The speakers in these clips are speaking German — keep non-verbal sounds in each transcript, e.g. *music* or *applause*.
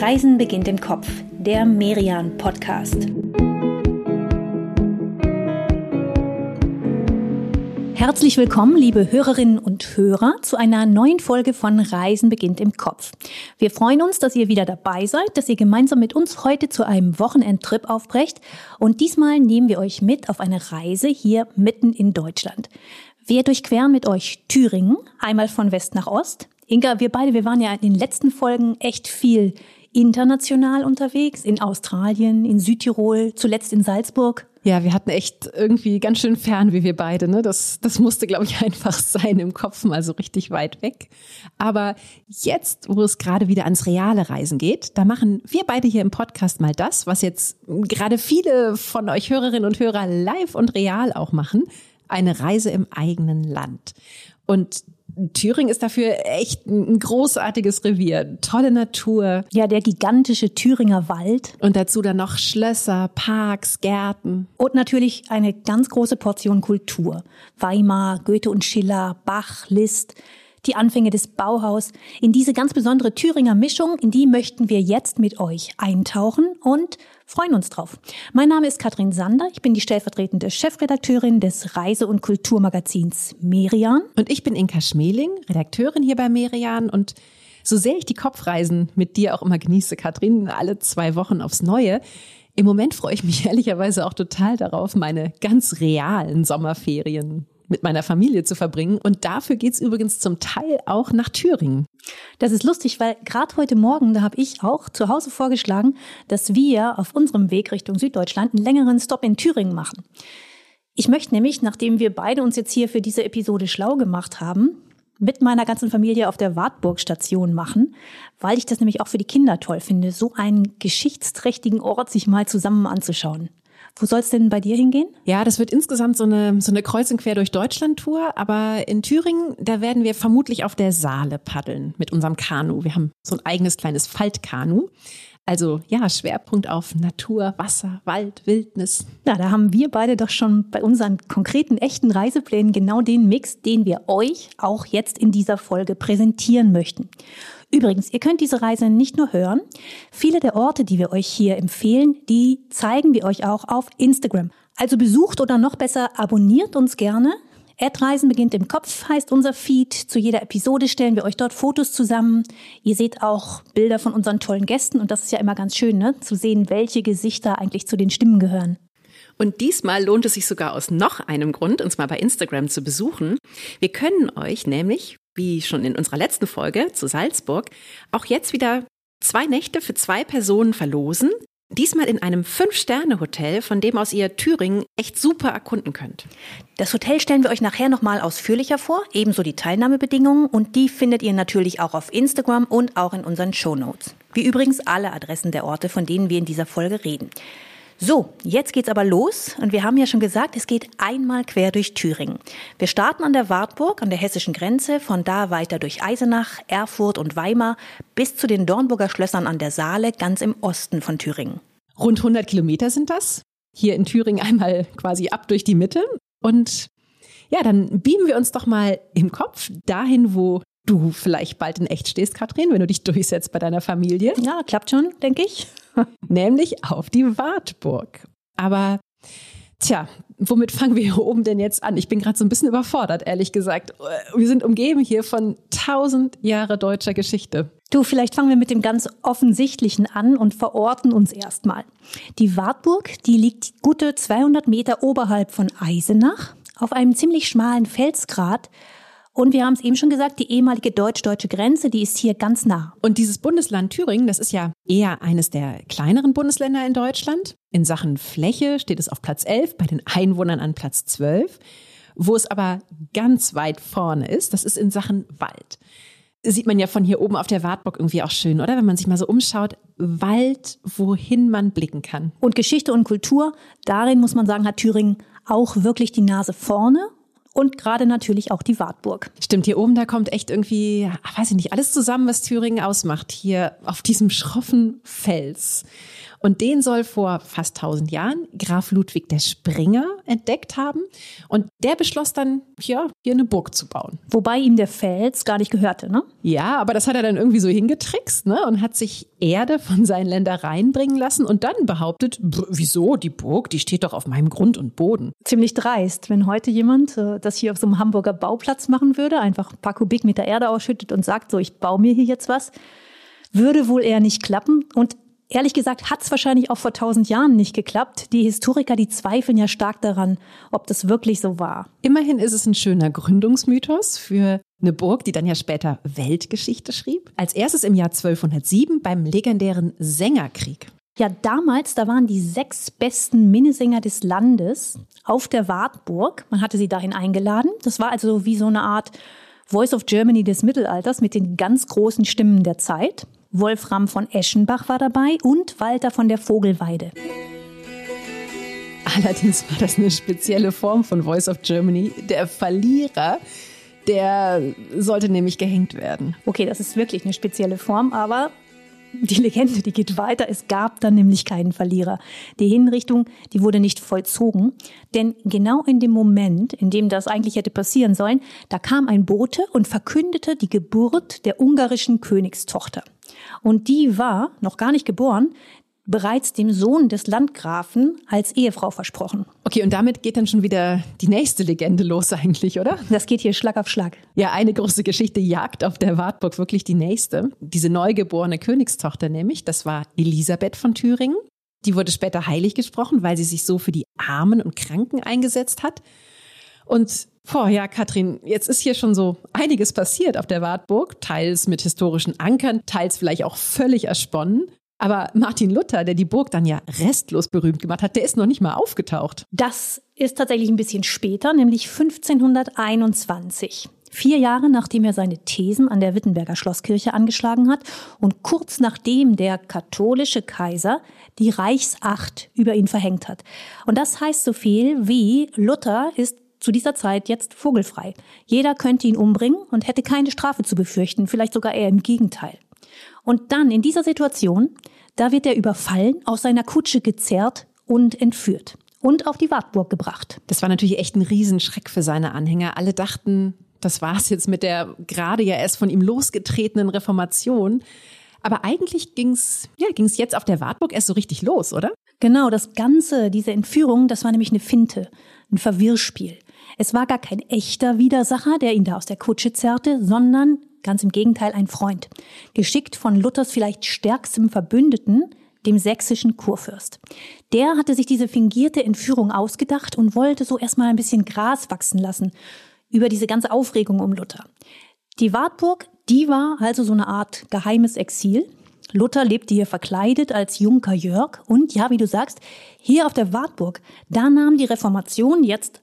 Reisen beginnt im Kopf, der Merian Podcast. Herzlich willkommen, liebe Hörerinnen und Hörer, zu einer neuen Folge von Reisen beginnt im Kopf. Wir freuen uns, dass ihr wieder dabei seid, dass ihr gemeinsam mit uns heute zu einem Wochenendtrip aufbrecht. Und diesmal nehmen wir euch mit auf eine Reise hier mitten in Deutschland. Wir durchqueren mit euch Thüringen, einmal von West nach Ost. Inga, wir beide, wir waren ja in den letzten Folgen echt viel international unterwegs, in Australien, in Südtirol, zuletzt in Salzburg. Ja, wir hatten echt irgendwie ganz schön fern, wie wir beide. Ne? Das, das musste, glaube ich, *laughs* einfach sein im Kopf, mal so richtig weit weg. Aber jetzt, wo es gerade wieder ans reale Reisen geht, da machen wir beide hier im Podcast mal das, was jetzt gerade viele von euch Hörerinnen und Hörer live und real auch machen. Eine Reise im eigenen Land. Und Thüringen ist dafür echt ein großartiges Revier. Tolle Natur. Ja, der gigantische Thüringer Wald. Und dazu dann noch Schlösser, Parks, Gärten. Und natürlich eine ganz große Portion Kultur. Weimar, Goethe und Schiller, Bach, Liszt die Anfänge des Bauhaus. In diese ganz besondere Thüringer Mischung, in die möchten wir jetzt mit euch eintauchen und freuen uns drauf. Mein Name ist Katrin Sander. Ich bin die stellvertretende Chefredakteurin des Reise- und Kulturmagazins Merian. Und ich bin Inka Schmeling, Redakteurin hier bei Merian. Und so sehr ich die Kopfreisen mit dir auch immer genieße, Katrin, alle zwei Wochen aufs Neue, im Moment freue ich mich *laughs* ehrlicherweise auch total darauf, meine ganz realen Sommerferien mit meiner Familie zu verbringen. Und dafür geht's übrigens zum Teil auch nach Thüringen. Das ist lustig, weil gerade heute Morgen, da habe ich auch zu Hause vorgeschlagen, dass wir auf unserem Weg Richtung Süddeutschland einen längeren Stop in Thüringen machen. Ich möchte nämlich, nachdem wir beide uns jetzt hier für diese Episode schlau gemacht haben, mit meiner ganzen Familie auf der Wartburg-Station machen, weil ich das nämlich auch für die Kinder toll finde, so einen geschichtsträchtigen Ort sich mal zusammen anzuschauen. Wo soll es denn bei dir hingehen? Ja, das wird insgesamt so eine, so eine Kreuz und quer durch Deutschland-Tour. Aber in Thüringen, da werden wir vermutlich auf der Saale paddeln mit unserem Kanu. Wir haben so ein eigenes kleines Faltkanu. Also ja, Schwerpunkt auf Natur, Wasser, Wald, Wildnis. Na, da haben wir beide doch schon bei unseren konkreten, echten Reiseplänen genau den Mix, den wir euch auch jetzt in dieser Folge präsentieren möchten. Übrigens, ihr könnt diese Reise nicht nur hören. Viele der Orte, die wir euch hier empfehlen, die zeigen wir euch auch auf Instagram. Also besucht oder noch besser abonniert uns gerne. Erdreisen beginnt im Kopf heißt unser Feed. Zu jeder Episode stellen wir euch dort Fotos zusammen. Ihr seht auch Bilder von unseren tollen Gästen und das ist ja immer ganz schön, ne? zu sehen, welche Gesichter eigentlich zu den Stimmen gehören. Und diesmal lohnt es sich sogar aus noch einem Grund, uns mal bei Instagram zu besuchen. Wir können euch nämlich wie schon in unserer letzten Folge zu Salzburg, auch jetzt wieder zwei Nächte für zwei Personen verlosen. Diesmal in einem Fünf-Sterne-Hotel, von dem aus ihr Thüringen echt super erkunden könnt. Das Hotel stellen wir euch nachher nochmal ausführlicher vor, ebenso die Teilnahmebedingungen und die findet ihr natürlich auch auf Instagram und auch in unseren Show Notes. Wie übrigens alle Adressen der Orte, von denen wir in dieser Folge reden. So, jetzt geht's aber los und wir haben ja schon gesagt, es geht einmal quer durch Thüringen. Wir starten an der Wartburg an der hessischen Grenze, von da weiter durch Eisenach, Erfurt und Weimar bis zu den Dornburger Schlössern an der Saale ganz im Osten von Thüringen. Rund 100 Kilometer sind das. Hier in Thüringen einmal quasi ab durch die Mitte und ja, dann beamen wir uns doch mal im Kopf dahin, wo du vielleicht bald in echt stehst, Katrin, wenn du dich durchsetzt bei deiner Familie. Ja, klappt schon, denke ich. *laughs* Nämlich auf die Wartburg. Aber Tja, womit fangen wir hier oben denn jetzt an? Ich bin gerade so ein bisschen überfordert, ehrlich gesagt. Wir sind umgeben hier von tausend Jahre deutscher Geschichte. Du, vielleicht fangen wir mit dem ganz Offensichtlichen an und verorten uns erstmal. Die Wartburg, die liegt gute 200 Meter oberhalb von Eisenach auf einem ziemlich schmalen Felsgrat und wir haben es eben schon gesagt, die ehemalige deutsch-deutsche Grenze, die ist hier ganz nah. Und dieses Bundesland Thüringen, das ist ja eher eines der kleineren Bundesländer in Deutschland. In Sachen Fläche steht es auf Platz 11, bei den Einwohnern an Platz 12. Wo es aber ganz weit vorne ist, das ist in Sachen Wald. Sieht man ja von hier oben auf der Wartburg irgendwie auch schön, oder? Wenn man sich mal so umschaut, Wald, wohin man blicken kann. Und Geschichte und Kultur, darin muss man sagen, hat Thüringen auch wirklich die Nase vorne und gerade natürlich auch die Wartburg. Stimmt, hier oben, da kommt echt irgendwie, weiß ich nicht, alles zusammen, was Thüringen ausmacht, hier auf diesem schroffen Fels. Und den soll vor fast 1000 Jahren Graf Ludwig der Springer entdeckt haben. Und der beschloss dann, ja, hier eine Burg zu bauen. Wobei ihm der Fels gar nicht gehörte, ne? Ja, aber das hat er dann irgendwie so hingetrickst, ne? Und hat sich Erde von seinen Ländereien bringen lassen und dann behauptet, wieso, die Burg, die steht doch auf meinem Grund und Boden. Ziemlich dreist, wenn heute jemand äh, das hier auf so einem Hamburger Bauplatz machen würde, einfach ein paar Kubikmeter Erde ausschüttet und sagt, so, ich baue mir hier jetzt was, würde wohl eher nicht klappen. Und Ehrlich gesagt hat es wahrscheinlich auch vor tausend Jahren nicht geklappt. Die Historiker, die zweifeln ja stark daran, ob das wirklich so war. Immerhin ist es ein schöner Gründungsmythos für eine Burg, die dann ja später Weltgeschichte schrieb. Als erstes im Jahr 1207 beim legendären Sängerkrieg. Ja, damals, da waren die sechs besten Minnesänger des Landes auf der Wartburg. Man hatte sie dahin eingeladen. Das war also wie so eine Art Voice of Germany des Mittelalters mit den ganz großen Stimmen der Zeit. Wolfram von Eschenbach war dabei und Walter von der Vogelweide. Allerdings war das eine spezielle Form von Voice of Germany. Der Verlierer, der sollte nämlich gehängt werden. Okay, das ist wirklich eine spezielle Form, aber die Legende, die geht weiter. Es gab dann nämlich keinen Verlierer. Die Hinrichtung, die wurde nicht vollzogen. Denn genau in dem Moment, in dem das eigentlich hätte passieren sollen, da kam ein Bote und verkündete die Geburt der ungarischen Königstochter. Und die war, noch gar nicht geboren, bereits dem Sohn des Landgrafen als Ehefrau versprochen. Okay, und damit geht dann schon wieder die nächste Legende los eigentlich, oder? Das geht hier Schlag auf Schlag. Ja, eine große Geschichte jagt auf der Wartburg wirklich die nächste. Diese neugeborene Königstochter nämlich, das war Elisabeth von Thüringen. Die wurde später heilig gesprochen, weil sie sich so für die Armen und Kranken eingesetzt hat. Und Boah, ja, Katrin, jetzt ist hier schon so einiges passiert auf der Wartburg, teils mit historischen Ankern, teils vielleicht auch völlig ersponnen. Aber Martin Luther, der die Burg dann ja restlos berühmt gemacht hat, der ist noch nicht mal aufgetaucht. Das ist tatsächlich ein bisschen später, nämlich 1521. Vier Jahre nachdem er seine Thesen an der Wittenberger Schlosskirche angeschlagen hat und kurz nachdem der katholische Kaiser die Reichsacht über ihn verhängt hat. Und das heißt so viel wie Luther ist zu dieser Zeit jetzt vogelfrei. Jeder könnte ihn umbringen und hätte keine Strafe zu befürchten, vielleicht sogar eher im Gegenteil. Und dann in dieser Situation, da wird er überfallen, aus seiner Kutsche gezerrt und entführt und auf die Wartburg gebracht. Das war natürlich echt ein Riesenschreck für seine Anhänger. Alle dachten, das war's jetzt mit der gerade ja erst von ihm losgetretenen Reformation. Aber eigentlich ging's, ja, ging's jetzt auf der Wartburg erst so richtig los, oder? Genau, das Ganze, diese Entführung, das war nämlich eine Finte, ein Verwirrspiel. Es war gar kein echter Widersacher, der ihn da aus der Kutsche zerrte, sondern ganz im Gegenteil ein Freund, geschickt von Luthers vielleicht stärkstem Verbündeten, dem sächsischen Kurfürst. Der hatte sich diese fingierte Entführung ausgedacht und wollte so erstmal ein bisschen Gras wachsen lassen über diese ganze Aufregung um Luther. Die Wartburg, die war also so eine Art geheimes Exil. Luther lebte hier verkleidet als Junker Jörg und ja, wie du sagst, hier auf der Wartburg, da nahm die Reformation jetzt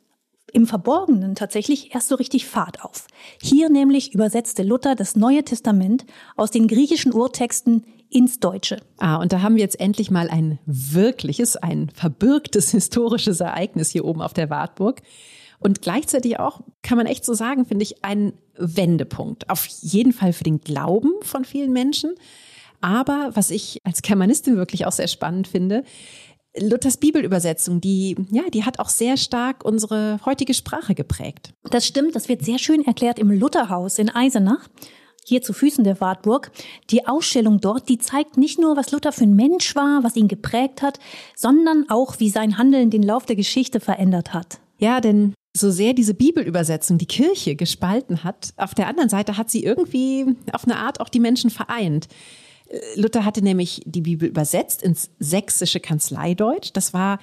im Verborgenen tatsächlich erst so richtig Fahrt auf. Hier nämlich übersetzte Luther das Neue Testament aus den griechischen Urtexten ins Deutsche. Ah, und da haben wir jetzt endlich mal ein wirkliches, ein verbürgtes *laughs* historisches Ereignis hier oben auf der Wartburg. Und gleichzeitig auch, kann man echt so sagen, finde ich, ein Wendepunkt. Auf jeden Fall für den Glauben von vielen Menschen. Aber was ich als Germanistin wirklich auch sehr spannend finde, Luthers Bibelübersetzung, die, ja, die hat auch sehr stark unsere heutige Sprache geprägt. Das stimmt, das wird sehr schön erklärt im Lutherhaus in Eisenach hier zu Füßen der Wartburg. Die Ausstellung dort, die zeigt nicht nur, was Luther für ein Mensch war, was ihn geprägt hat, sondern auch, wie sein Handeln den Lauf der Geschichte verändert hat. Ja, denn so sehr diese Bibelübersetzung die Kirche gespalten hat, auf der anderen Seite hat sie irgendwie auf eine Art auch die Menschen vereint. Luther hatte nämlich die Bibel übersetzt ins sächsische Kanzleideutsch. Das war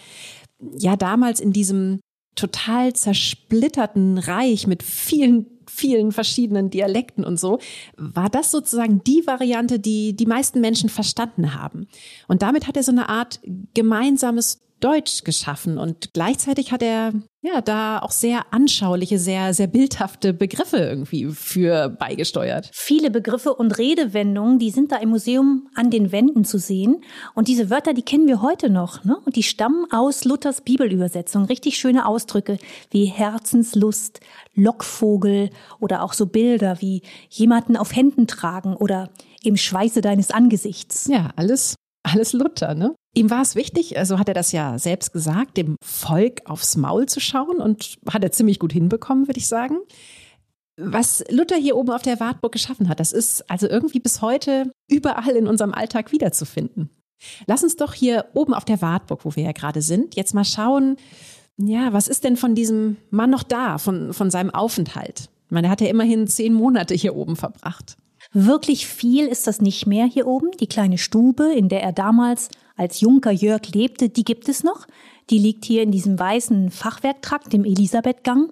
ja damals in diesem total zersplitterten Reich mit vielen vielen verschiedenen Dialekten und so, war das sozusagen die Variante, die die meisten Menschen verstanden haben. Und damit hat er so eine Art gemeinsames Deutsch geschaffen und gleichzeitig hat er ja da auch sehr anschauliche, sehr sehr bildhafte Begriffe irgendwie für beigesteuert. Viele Begriffe und Redewendungen, die sind da im Museum an den Wänden zu sehen und diese Wörter, die kennen wir heute noch, ne? Und die stammen aus Luthers Bibelübersetzung, richtig schöne Ausdrücke wie Herzenslust, Lockvogel oder auch so Bilder wie jemanden auf Händen tragen oder im Schweiße deines Angesichts. Ja, alles alles Luther, ne? Ihm war es wichtig, also hat er das ja selbst gesagt, dem Volk aufs Maul zu schauen und hat er ziemlich gut hinbekommen, würde ich sagen. Was Luther hier oben auf der Wartburg geschaffen hat, das ist also irgendwie bis heute überall in unserem Alltag wiederzufinden. Lass uns doch hier oben auf der Wartburg, wo wir ja gerade sind, jetzt mal schauen, ja, was ist denn von diesem Mann noch da, von, von seinem Aufenthalt? Ich meine, er hat ja immerhin zehn Monate hier oben verbracht. Wirklich viel ist das nicht mehr hier oben. Die kleine Stube, in der er damals als Junker Jörg lebte, die gibt es noch. Die liegt hier in diesem weißen Fachwerktrakt, dem Elisabethgang.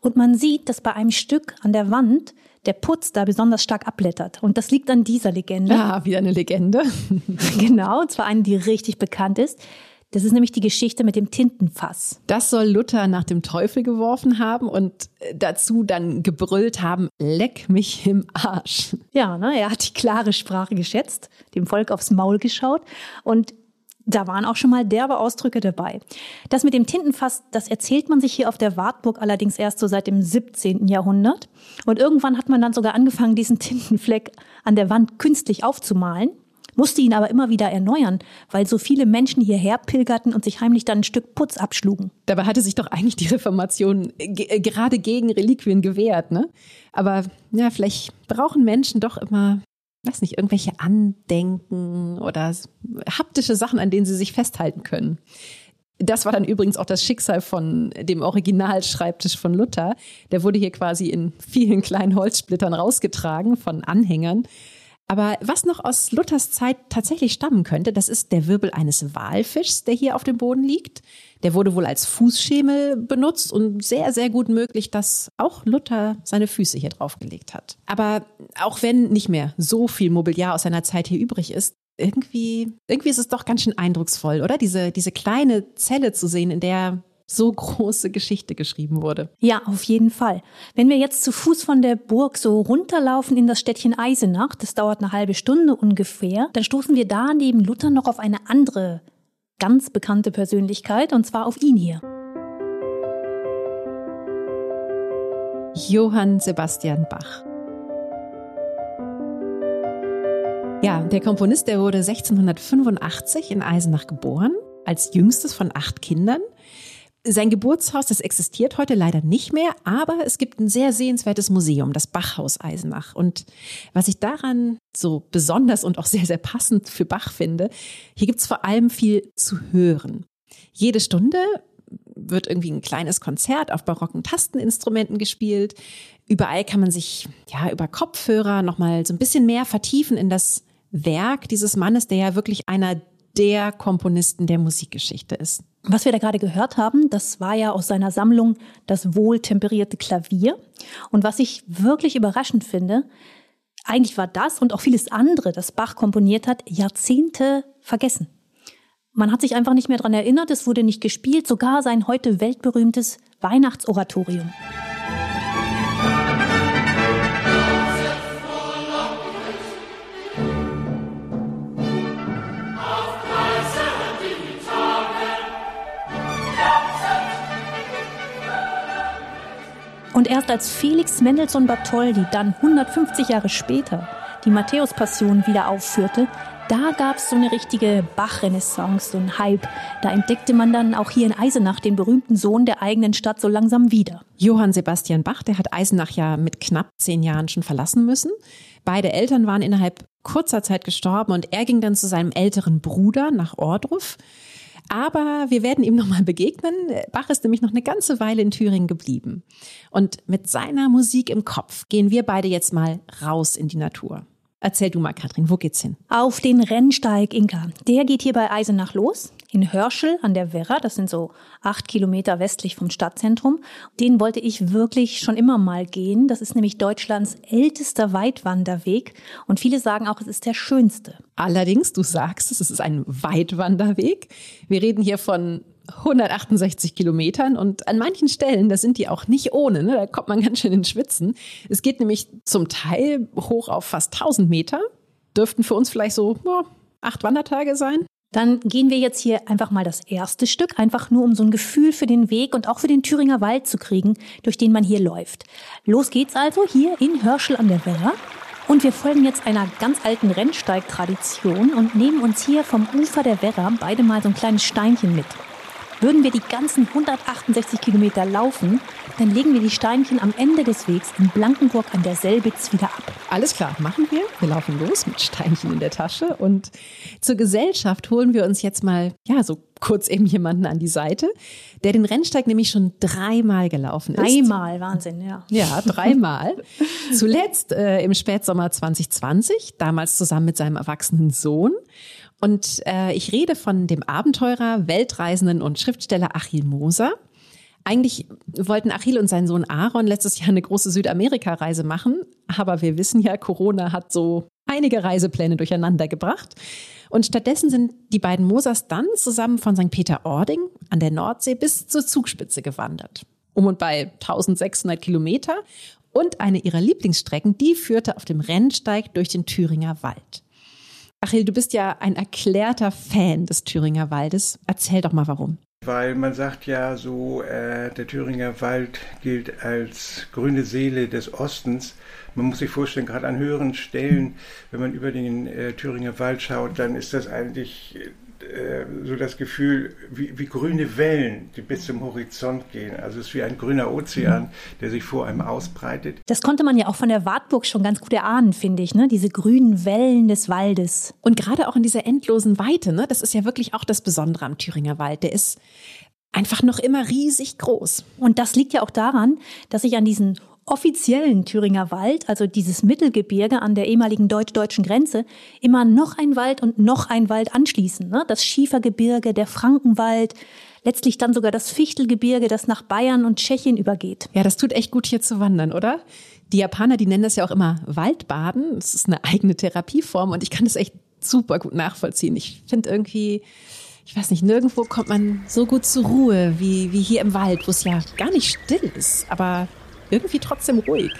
Und man sieht, dass bei einem Stück an der Wand der Putz da besonders stark abblättert. Und das liegt an dieser Legende. Ja, wieder eine Legende. *laughs* genau, und zwar eine, die richtig bekannt ist. Das ist nämlich die Geschichte mit dem Tintenfass. Das soll Luther nach dem Teufel geworfen haben und dazu dann gebrüllt haben, leck mich im Arsch. Ja, ne, er hat die klare Sprache geschätzt, dem Volk aufs Maul geschaut und da waren auch schon mal derbe Ausdrücke dabei. Das mit dem Tintenfass, das erzählt man sich hier auf der Wartburg allerdings erst so seit dem 17. Jahrhundert. Und irgendwann hat man dann sogar angefangen, diesen Tintenfleck an der Wand künstlich aufzumalen musste ihn aber immer wieder erneuern, weil so viele Menschen hierher pilgerten und sich heimlich dann ein Stück Putz abschlugen. Dabei hatte sich doch eigentlich die Reformation äh, gerade gegen Reliquien gewehrt, ne? Aber ja, vielleicht brauchen Menschen doch immer, weiß nicht, irgendwelche Andenken oder haptische Sachen, an denen sie sich festhalten können. Das war dann übrigens auch das Schicksal von dem Originalschreibtisch von Luther. Der wurde hier quasi in vielen kleinen Holzsplittern rausgetragen von Anhängern. Aber was noch aus Luthers Zeit tatsächlich stammen könnte, das ist der Wirbel eines Walfischs, der hier auf dem Boden liegt. Der wurde wohl als Fußschemel benutzt und sehr, sehr gut möglich, dass auch Luther seine Füße hier draufgelegt hat. Aber auch wenn nicht mehr so viel Mobiliar aus seiner Zeit hier übrig ist, irgendwie, irgendwie ist es doch ganz schön eindrucksvoll, oder? Diese, diese kleine Zelle zu sehen, in der so große Geschichte geschrieben wurde. Ja, auf jeden Fall. Wenn wir jetzt zu Fuß von der Burg so runterlaufen in das Städtchen Eisenach, das dauert eine halbe Stunde ungefähr, dann stoßen wir da neben Luther noch auf eine andere ganz bekannte Persönlichkeit, und zwar auf ihn hier. Johann Sebastian Bach. Ja, der Komponist, der wurde 1685 in Eisenach geboren, als jüngstes von acht Kindern. Sein Geburtshaus, das existiert heute leider nicht mehr, aber es gibt ein sehr sehenswertes Museum, das Bachhaus Eisenach. Und was ich daran so besonders und auch sehr, sehr passend für Bach finde, hier gibt es vor allem viel zu hören. Jede Stunde wird irgendwie ein kleines Konzert auf barocken Tasteninstrumenten gespielt. Überall kann man sich ja über Kopfhörer nochmal so ein bisschen mehr vertiefen in das Werk dieses Mannes, der ja wirklich einer der Komponisten der Musikgeschichte ist. Was wir da gerade gehört haben, das war ja aus seiner Sammlung das wohltemperierte Klavier. Und was ich wirklich überraschend finde, eigentlich war das und auch vieles andere, das Bach komponiert hat, Jahrzehnte vergessen. Man hat sich einfach nicht mehr dran erinnert, es wurde nicht gespielt, sogar sein heute weltberühmtes Weihnachtsoratorium. Und erst als Felix Mendelssohn Bartholdy dann 150 Jahre später die Matthäus-Passion wieder aufführte, da gab es so eine richtige Bach-Renaissance, so ein Hype. Da entdeckte man dann auch hier in Eisenach den berühmten Sohn der eigenen Stadt so langsam wieder. Johann Sebastian Bach, der hat Eisenach ja mit knapp zehn Jahren schon verlassen müssen. Beide Eltern waren innerhalb kurzer Zeit gestorben und er ging dann zu seinem älteren Bruder nach Ordruf. Aber wir werden ihm nochmal begegnen. Bach ist nämlich noch eine ganze Weile in Thüringen geblieben. Und mit seiner Musik im Kopf gehen wir beide jetzt mal raus in die Natur. Erzähl du mal, Katrin, wo geht's hin? Auf den Rennsteig Inka. Der geht hier bei Eisenach los, in Hörschel an der Werra. Das sind so acht Kilometer westlich vom Stadtzentrum. Den wollte ich wirklich schon immer mal gehen. Das ist nämlich Deutschlands ältester Weitwanderweg. Und viele sagen auch, es ist der schönste. Allerdings, du sagst es, es ist ein Weitwanderweg. Wir reden hier von 168 Kilometern und an manchen Stellen, da sind die auch nicht ohne, ne? da kommt man ganz schön in Schwitzen. Es geht nämlich zum Teil hoch auf fast 1000 Meter, dürften für uns vielleicht so oh, acht Wandertage sein. Dann gehen wir jetzt hier einfach mal das erste Stück, einfach nur um so ein Gefühl für den Weg und auch für den Thüringer Wald zu kriegen, durch den man hier läuft. Los geht's also hier in Hörschel an der Werra. Und wir folgen jetzt einer ganz alten Rennsteigtradition und nehmen uns hier vom Ufer der Werra beide mal so ein kleines Steinchen mit. Würden wir die ganzen 168 Kilometer laufen, dann legen wir die Steinchen am Ende des Wegs in Blankenburg an der Selbitz wieder ab. Alles klar, machen wir. Wir laufen los mit Steinchen in der Tasche und zur Gesellschaft holen wir uns jetzt mal, ja, so kurz eben jemanden an die Seite, der den Rennsteig nämlich schon dreimal gelaufen ist. Dreimal, Wahnsinn, ja. Ja, dreimal. Zuletzt äh, im Spätsommer 2020, damals zusammen mit seinem erwachsenen Sohn. Und äh, ich rede von dem Abenteurer, Weltreisenden und Schriftsteller Achil Moser. Eigentlich wollten Achil und sein Sohn Aaron letztes Jahr eine große Südamerika-Reise machen, aber wir wissen ja, Corona hat so einige Reisepläne durcheinander gebracht. Und stattdessen sind die beiden Mosers dann zusammen von St. Peter-Ording an der Nordsee bis zur Zugspitze gewandert. Um und bei 1600 Kilometer. Und eine ihrer Lieblingsstrecken, die führte auf dem Rennsteig durch den Thüringer Wald. Achil, du bist ja ein erklärter Fan des Thüringer Waldes. Erzähl doch mal warum. Weil man sagt ja so, äh, der Thüringer Wald gilt als grüne Seele des Ostens. Man muss sich vorstellen, gerade an höheren Stellen, wenn man über den äh, Thüringer Wald schaut, dann ist das eigentlich äh, so das Gefühl, wie, wie, grüne Wellen, die bis zum Horizont gehen. Also es ist wie ein grüner Ozean, der sich vor einem ausbreitet. Das konnte man ja auch von der Wartburg schon ganz gut erahnen, finde ich, ne? Diese grünen Wellen des Waldes. Und gerade auch in dieser endlosen Weite, ne? Das ist ja wirklich auch das Besondere am Thüringer Wald. Der ist einfach noch immer riesig groß. Und das liegt ja auch daran, dass sich an diesen offiziellen Thüringer Wald, also dieses Mittelgebirge an der ehemaligen deutsch-deutschen Grenze, immer noch ein Wald und noch ein Wald anschließen. Ne? Das Schiefergebirge, der Frankenwald, letztlich dann sogar das Fichtelgebirge, das nach Bayern und Tschechien übergeht. Ja, das tut echt gut hier zu wandern, oder? Die Japaner, die nennen das ja auch immer Waldbaden. Das ist eine eigene Therapieform und ich kann das echt super gut nachvollziehen. Ich finde irgendwie, ich weiß nicht, nirgendwo kommt man so gut zur Ruhe wie, wie hier im Wald, wo es ja gar nicht still ist, aber irgendwie trotzdem ruhig.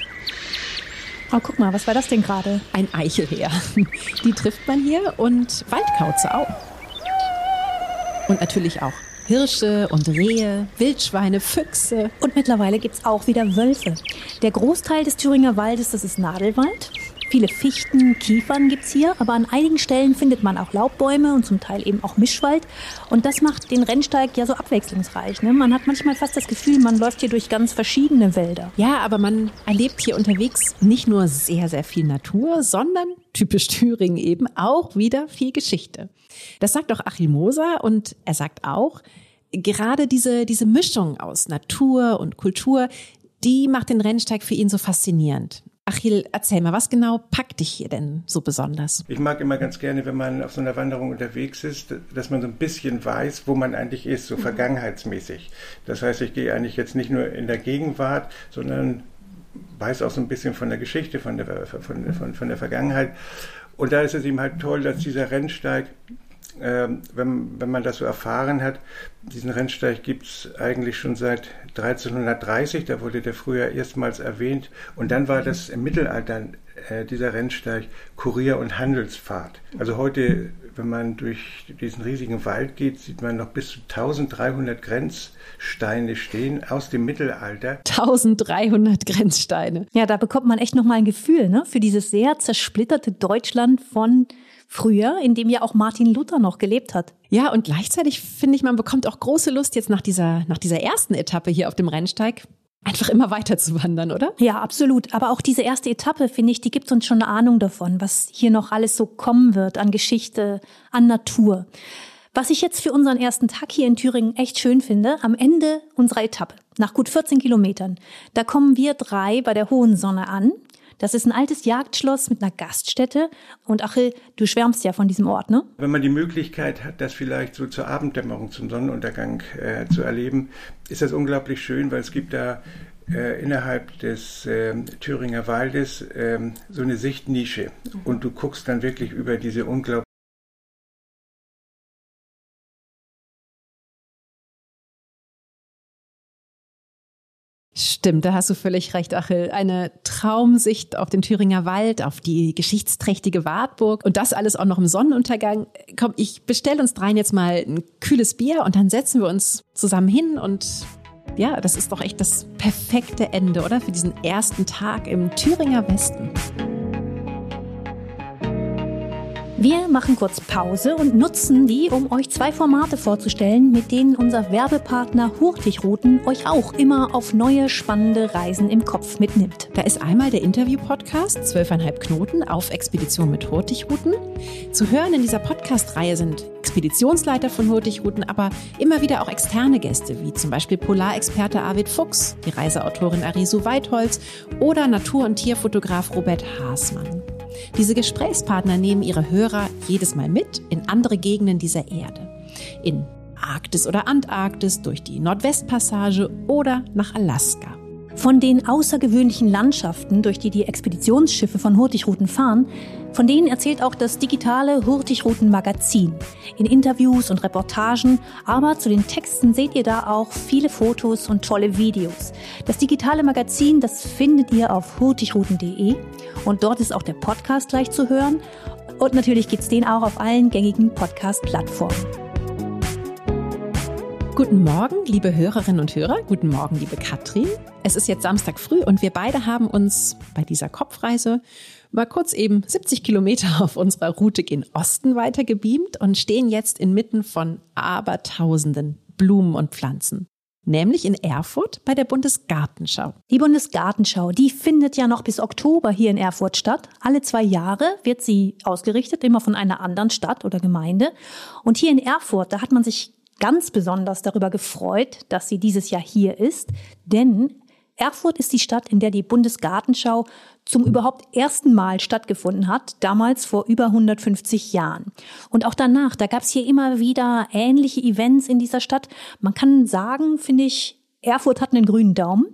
Oh, guck mal, was war das denn gerade? Ein Eichelheer. *laughs* Die trifft man hier und Waldkauze auch. Und natürlich auch Hirsche und Rehe, Wildschweine, Füchse. Und mittlerweile gibt's auch wieder Wölfe. Der Großteil des Thüringer Waldes, das ist Nadelwald. Viele Fichten, Kiefern gibt's hier, aber an einigen Stellen findet man auch Laubbäume und zum Teil eben auch Mischwald. Und das macht den Rennsteig ja so abwechslungsreich. Ne? Man hat manchmal fast das Gefühl, man läuft hier durch ganz verschiedene Wälder. Ja, aber man erlebt hier unterwegs nicht nur sehr, sehr viel Natur, sondern, typisch Thüringen eben, auch wieder viel Geschichte. Das sagt auch Achim Moser und er sagt auch, gerade diese, diese Mischung aus Natur und Kultur, die macht den Rennsteig für ihn so faszinierend. Achil, erzähl mal, was genau packt dich hier denn so besonders? Ich mag immer ganz gerne, wenn man auf so einer Wanderung unterwegs ist, dass man so ein bisschen weiß, wo man eigentlich ist, so mhm. vergangenheitsmäßig. Das heißt, ich gehe eigentlich jetzt nicht nur in der Gegenwart, sondern weiß auch so ein bisschen von der Geschichte, von der, von, von, von der Vergangenheit. Und da ist es eben halt toll, dass dieser Rennsteig ähm, wenn, wenn man das so erfahren hat, diesen Rennsteig gibt es eigentlich schon seit 1330, da wurde der früher erstmals erwähnt. Und dann war das im Mittelalter äh, dieser Rennsteig Kurier- und Handelspfad. Also heute, wenn man durch diesen riesigen Wald geht, sieht man noch bis zu 1300 Grenzsteine stehen aus dem Mittelalter. 1300 Grenzsteine. Ja, da bekommt man echt nochmal ein Gefühl ne, für dieses sehr zersplitterte Deutschland von früher, in dem ja auch Martin Luther noch gelebt hat. Ja, und gleichzeitig finde ich, man bekommt auch große Lust jetzt nach dieser, nach dieser ersten Etappe hier auf dem Rennsteig. Einfach immer weiter zu wandern, oder? Ja, absolut. Aber auch diese erste Etappe, finde ich, die gibt uns schon eine Ahnung davon, was hier noch alles so kommen wird an Geschichte, an Natur. Was ich jetzt für unseren ersten Tag hier in Thüringen echt schön finde, am Ende unserer Etappe, nach gut 14 Kilometern, da kommen wir drei bei der Hohen Sonne an. Das ist ein altes Jagdschloss mit einer Gaststätte. Und Achel, du schwärmst ja von diesem Ort, ne? Wenn man die Möglichkeit hat, das vielleicht so zur Abenddämmerung, zum Sonnenuntergang äh, zu erleben, ist das unglaublich schön, weil es gibt da äh, innerhalb des äh, Thüringer Waldes äh, so eine Sichtnische. Und du guckst dann wirklich über diese unglaublich Stimmt, da hast du völlig recht, Achel. Eine Traumsicht auf den Thüringer Wald, auf die geschichtsträchtige Wartburg und das alles auch noch im Sonnenuntergang. Komm, ich bestelle uns dreien jetzt mal ein kühles Bier und dann setzen wir uns zusammen hin und ja, das ist doch echt das perfekte Ende, oder? Für diesen ersten Tag im Thüringer Westen. Wir machen kurz Pause und nutzen die, um euch zwei Formate vorzustellen, mit denen unser Werbepartner Hurtigruten euch auch immer auf neue spannende Reisen im Kopf mitnimmt. Da ist einmal der Interview-Podcast 12,5 Knoten auf Expedition mit Hurtigruten. Zu hören in dieser Podcast-Reihe sind Expeditionsleiter von Hurtigruten, aber immer wieder auch externe Gäste, wie zum Beispiel Polarexperte Arvid Fuchs, die Reiseautorin Arisu Weitholz oder Natur- und Tierfotograf Robert Haasmann. Diese Gesprächspartner nehmen ihre Hörer jedes Mal mit in andere Gegenden dieser Erde. In Arktis oder Antarktis, durch die Nordwestpassage oder nach Alaska. Von den außergewöhnlichen Landschaften, durch die die Expeditionsschiffe von Hurtigruten fahren, von denen erzählt auch das digitale Hurtigruten Magazin. In Interviews und Reportagen, aber zu den Texten seht ihr da auch viele Fotos und tolle Videos. Das digitale Magazin, das findet ihr auf hurtigruten.de und dort ist auch der Podcast gleich zu hören. Und natürlich gibt's den auch auf allen gängigen Podcast-Plattformen. Guten Morgen, liebe Hörerinnen und Hörer. Guten Morgen, liebe Katrin. Es ist jetzt Samstag früh und wir beide haben uns bei dieser Kopfreise mal kurz eben 70 Kilometer auf unserer Route gen Osten weitergebeamt und stehen jetzt inmitten von abertausenden Blumen und Pflanzen nämlich in Erfurt bei der Bundesgartenschau. Die Bundesgartenschau, die findet ja noch bis Oktober hier in Erfurt statt. Alle zwei Jahre wird sie ausgerichtet, immer von einer anderen Stadt oder Gemeinde. Und hier in Erfurt, da hat man sich ganz besonders darüber gefreut, dass sie dieses Jahr hier ist, denn Erfurt ist die Stadt, in der die Bundesgartenschau zum überhaupt ersten Mal stattgefunden hat, damals vor über 150 Jahren. Und auch danach, da gab es hier immer wieder ähnliche Events in dieser Stadt. Man kann sagen, finde ich, Erfurt hat einen grünen Daumen.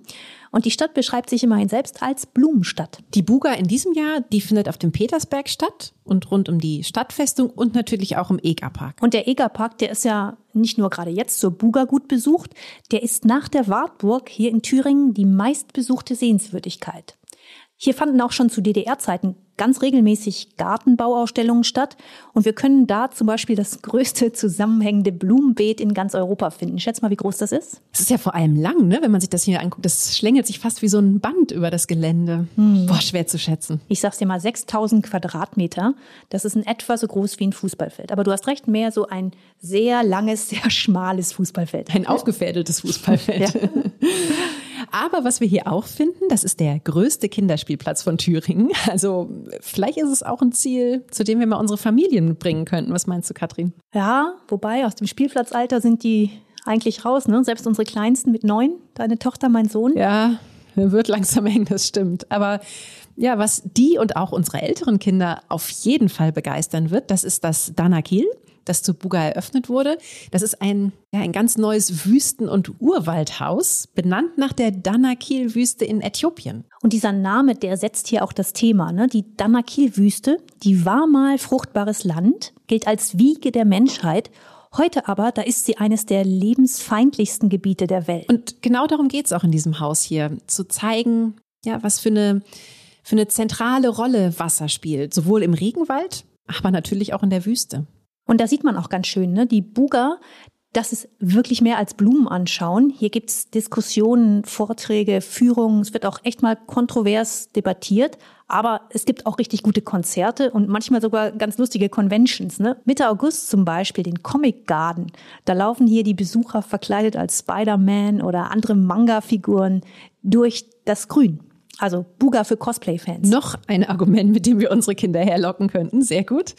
Und die Stadt beschreibt sich immerhin selbst als Blumenstadt. Die Buga in diesem Jahr, die findet auf dem Petersberg statt und rund um die Stadtfestung und natürlich auch im Egerpark. Und der Egerpark, der ist ja nicht nur gerade jetzt zur Buga gut besucht, der ist nach der Wartburg hier in Thüringen die meistbesuchte Sehenswürdigkeit. Hier fanden auch schon zu DDR-Zeiten ganz regelmäßig Gartenbauausstellungen statt und wir können da zum Beispiel das größte zusammenhängende Blumenbeet in ganz Europa finden. Schätz mal, wie groß das ist. Es ist ja vor allem lang, ne? wenn man sich das hier anguckt. Das schlängelt sich fast wie so ein Band über das Gelände. Hm. Boah, schwer zu schätzen. Ich sag's dir mal, 6000 Quadratmeter. Das ist in etwa so groß wie ein Fußballfeld. Aber du hast recht, mehr so ein sehr langes, *laughs* sehr schmales Fußballfeld. Ein aufgefädeltes Fußballfeld. Ja. *laughs* Aber was wir hier auch finden, das ist der größte Kinderspielplatz von Thüringen. Also vielleicht ist es auch ein Ziel, zu dem wir mal unsere Familien bringen könnten. Was meinst du, Katrin? Ja, wobei aus dem Spielplatzalter sind die eigentlich raus, ne? Selbst unsere Kleinsten mit neun, deine Tochter, mein Sohn. Ja, wird langsam eng, das stimmt. Aber ja, was die und auch unsere älteren Kinder auf jeden Fall begeistern wird, das ist das Danakil das zu Buga eröffnet wurde. Das ist ein, ja, ein ganz neues Wüsten- und Urwaldhaus, benannt nach der Danakil-Wüste in Äthiopien. Und dieser Name, der setzt hier auch das Thema. Ne? Die Danakil-Wüste, die war mal fruchtbares Land, gilt als Wiege der Menschheit Heute aber, da ist sie eines der lebensfeindlichsten Gebiete der Welt. Und genau darum geht es auch in diesem Haus hier, zu zeigen, ja, was für eine, für eine zentrale Rolle Wasser spielt, sowohl im Regenwald, aber natürlich auch in der Wüste. Und da sieht man auch ganz schön, ne? die Buga, das ist wirklich mehr als Blumen anschauen. Hier gibt's Diskussionen, Vorträge, Führungen. Es wird auch echt mal kontrovers debattiert. Aber es gibt auch richtig gute Konzerte und manchmal sogar ganz lustige Conventions. Ne? Mitte August zum Beispiel den Comic Garden. Da laufen hier die Besucher verkleidet als Spider-Man oder andere Manga-Figuren durch das Grün. Also Buga für Cosplay-Fans. Noch ein Argument, mit dem wir unsere Kinder herlocken könnten. Sehr gut.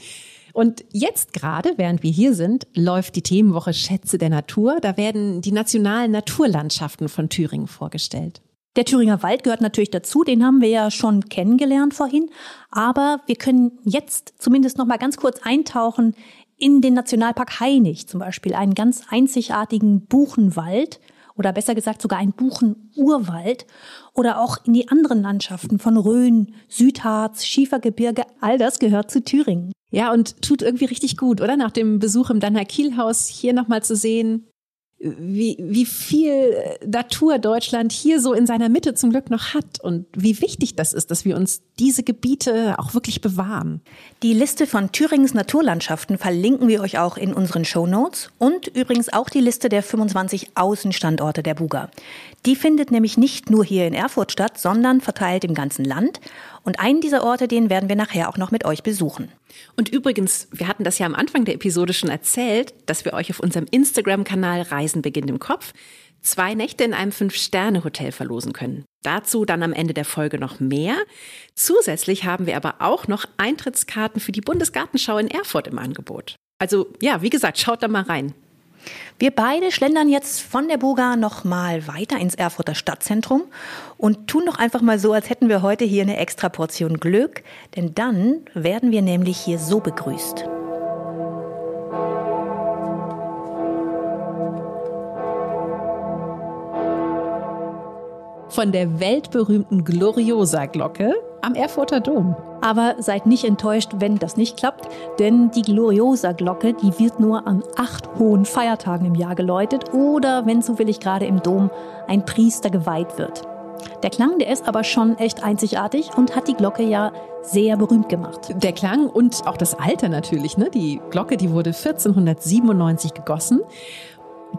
Und jetzt gerade, während wir hier sind, läuft die Themenwoche Schätze der Natur. Da werden die nationalen Naturlandschaften von Thüringen vorgestellt. Der Thüringer Wald gehört natürlich dazu, den haben wir ja schon kennengelernt vorhin, aber wir können jetzt zumindest noch mal ganz kurz eintauchen in den Nationalpark Hainich zum Beispiel, einen ganz einzigartigen Buchenwald oder besser gesagt sogar ein Buchenurwald oder auch in die anderen Landschaften von Rhön, Südharz, Schiefergebirge, all das gehört zu Thüringen. Ja, und tut irgendwie richtig gut, oder? Nach dem Besuch im Danner Kielhaus hier nochmal zu sehen, wie, wie viel Natur Deutschland hier so in seiner Mitte zum Glück noch hat und wie wichtig das ist, dass wir uns diese Gebiete auch wirklich bewahren. Die Liste von Thüringens Naturlandschaften verlinken wir euch auch in unseren Show Notes und übrigens auch die Liste der 25 Außenstandorte der Buga. Die findet nämlich nicht nur hier in Erfurt statt, sondern verteilt im ganzen Land. Und einen dieser Orte, den werden wir nachher auch noch mit euch besuchen. Und übrigens, wir hatten das ja am Anfang der Episode schon erzählt, dass wir euch auf unserem Instagram-Kanal Reisen beginnt im Kopf zwei Nächte in einem Fünf-Sterne-Hotel verlosen können. Dazu dann am Ende der Folge noch mehr. Zusätzlich haben wir aber auch noch Eintrittskarten für die Bundesgartenschau in Erfurt im Angebot. Also ja, wie gesagt, schaut da mal rein. Wir beide schlendern jetzt von der Buga noch mal weiter ins Erfurter Stadtzentrum und tun doch einfach mal so, als hätten wir heute hier eine extra Portion Glück, denn dann werden wir nämlich hier so begrüßt. Von der weltberühmten Gloriosa-Glocke am Erfurter Dom. Aber seid nicht enttäuscht, wenn das nicht klappt, denn die Gloriosa-Glocke, die wird nur an acht hohen Feiertagen im Jahr geläutet oder wenn zufällig gerade im Dom ein Priester geweiht wird. Der Klang, der ist aber schon echt einzigartig und hat die Glocke ja sehr berühmt gemacht. Der Klang und auch das Alter natürlich. Ne? Die Glocke, die wurde 1497 gegossen.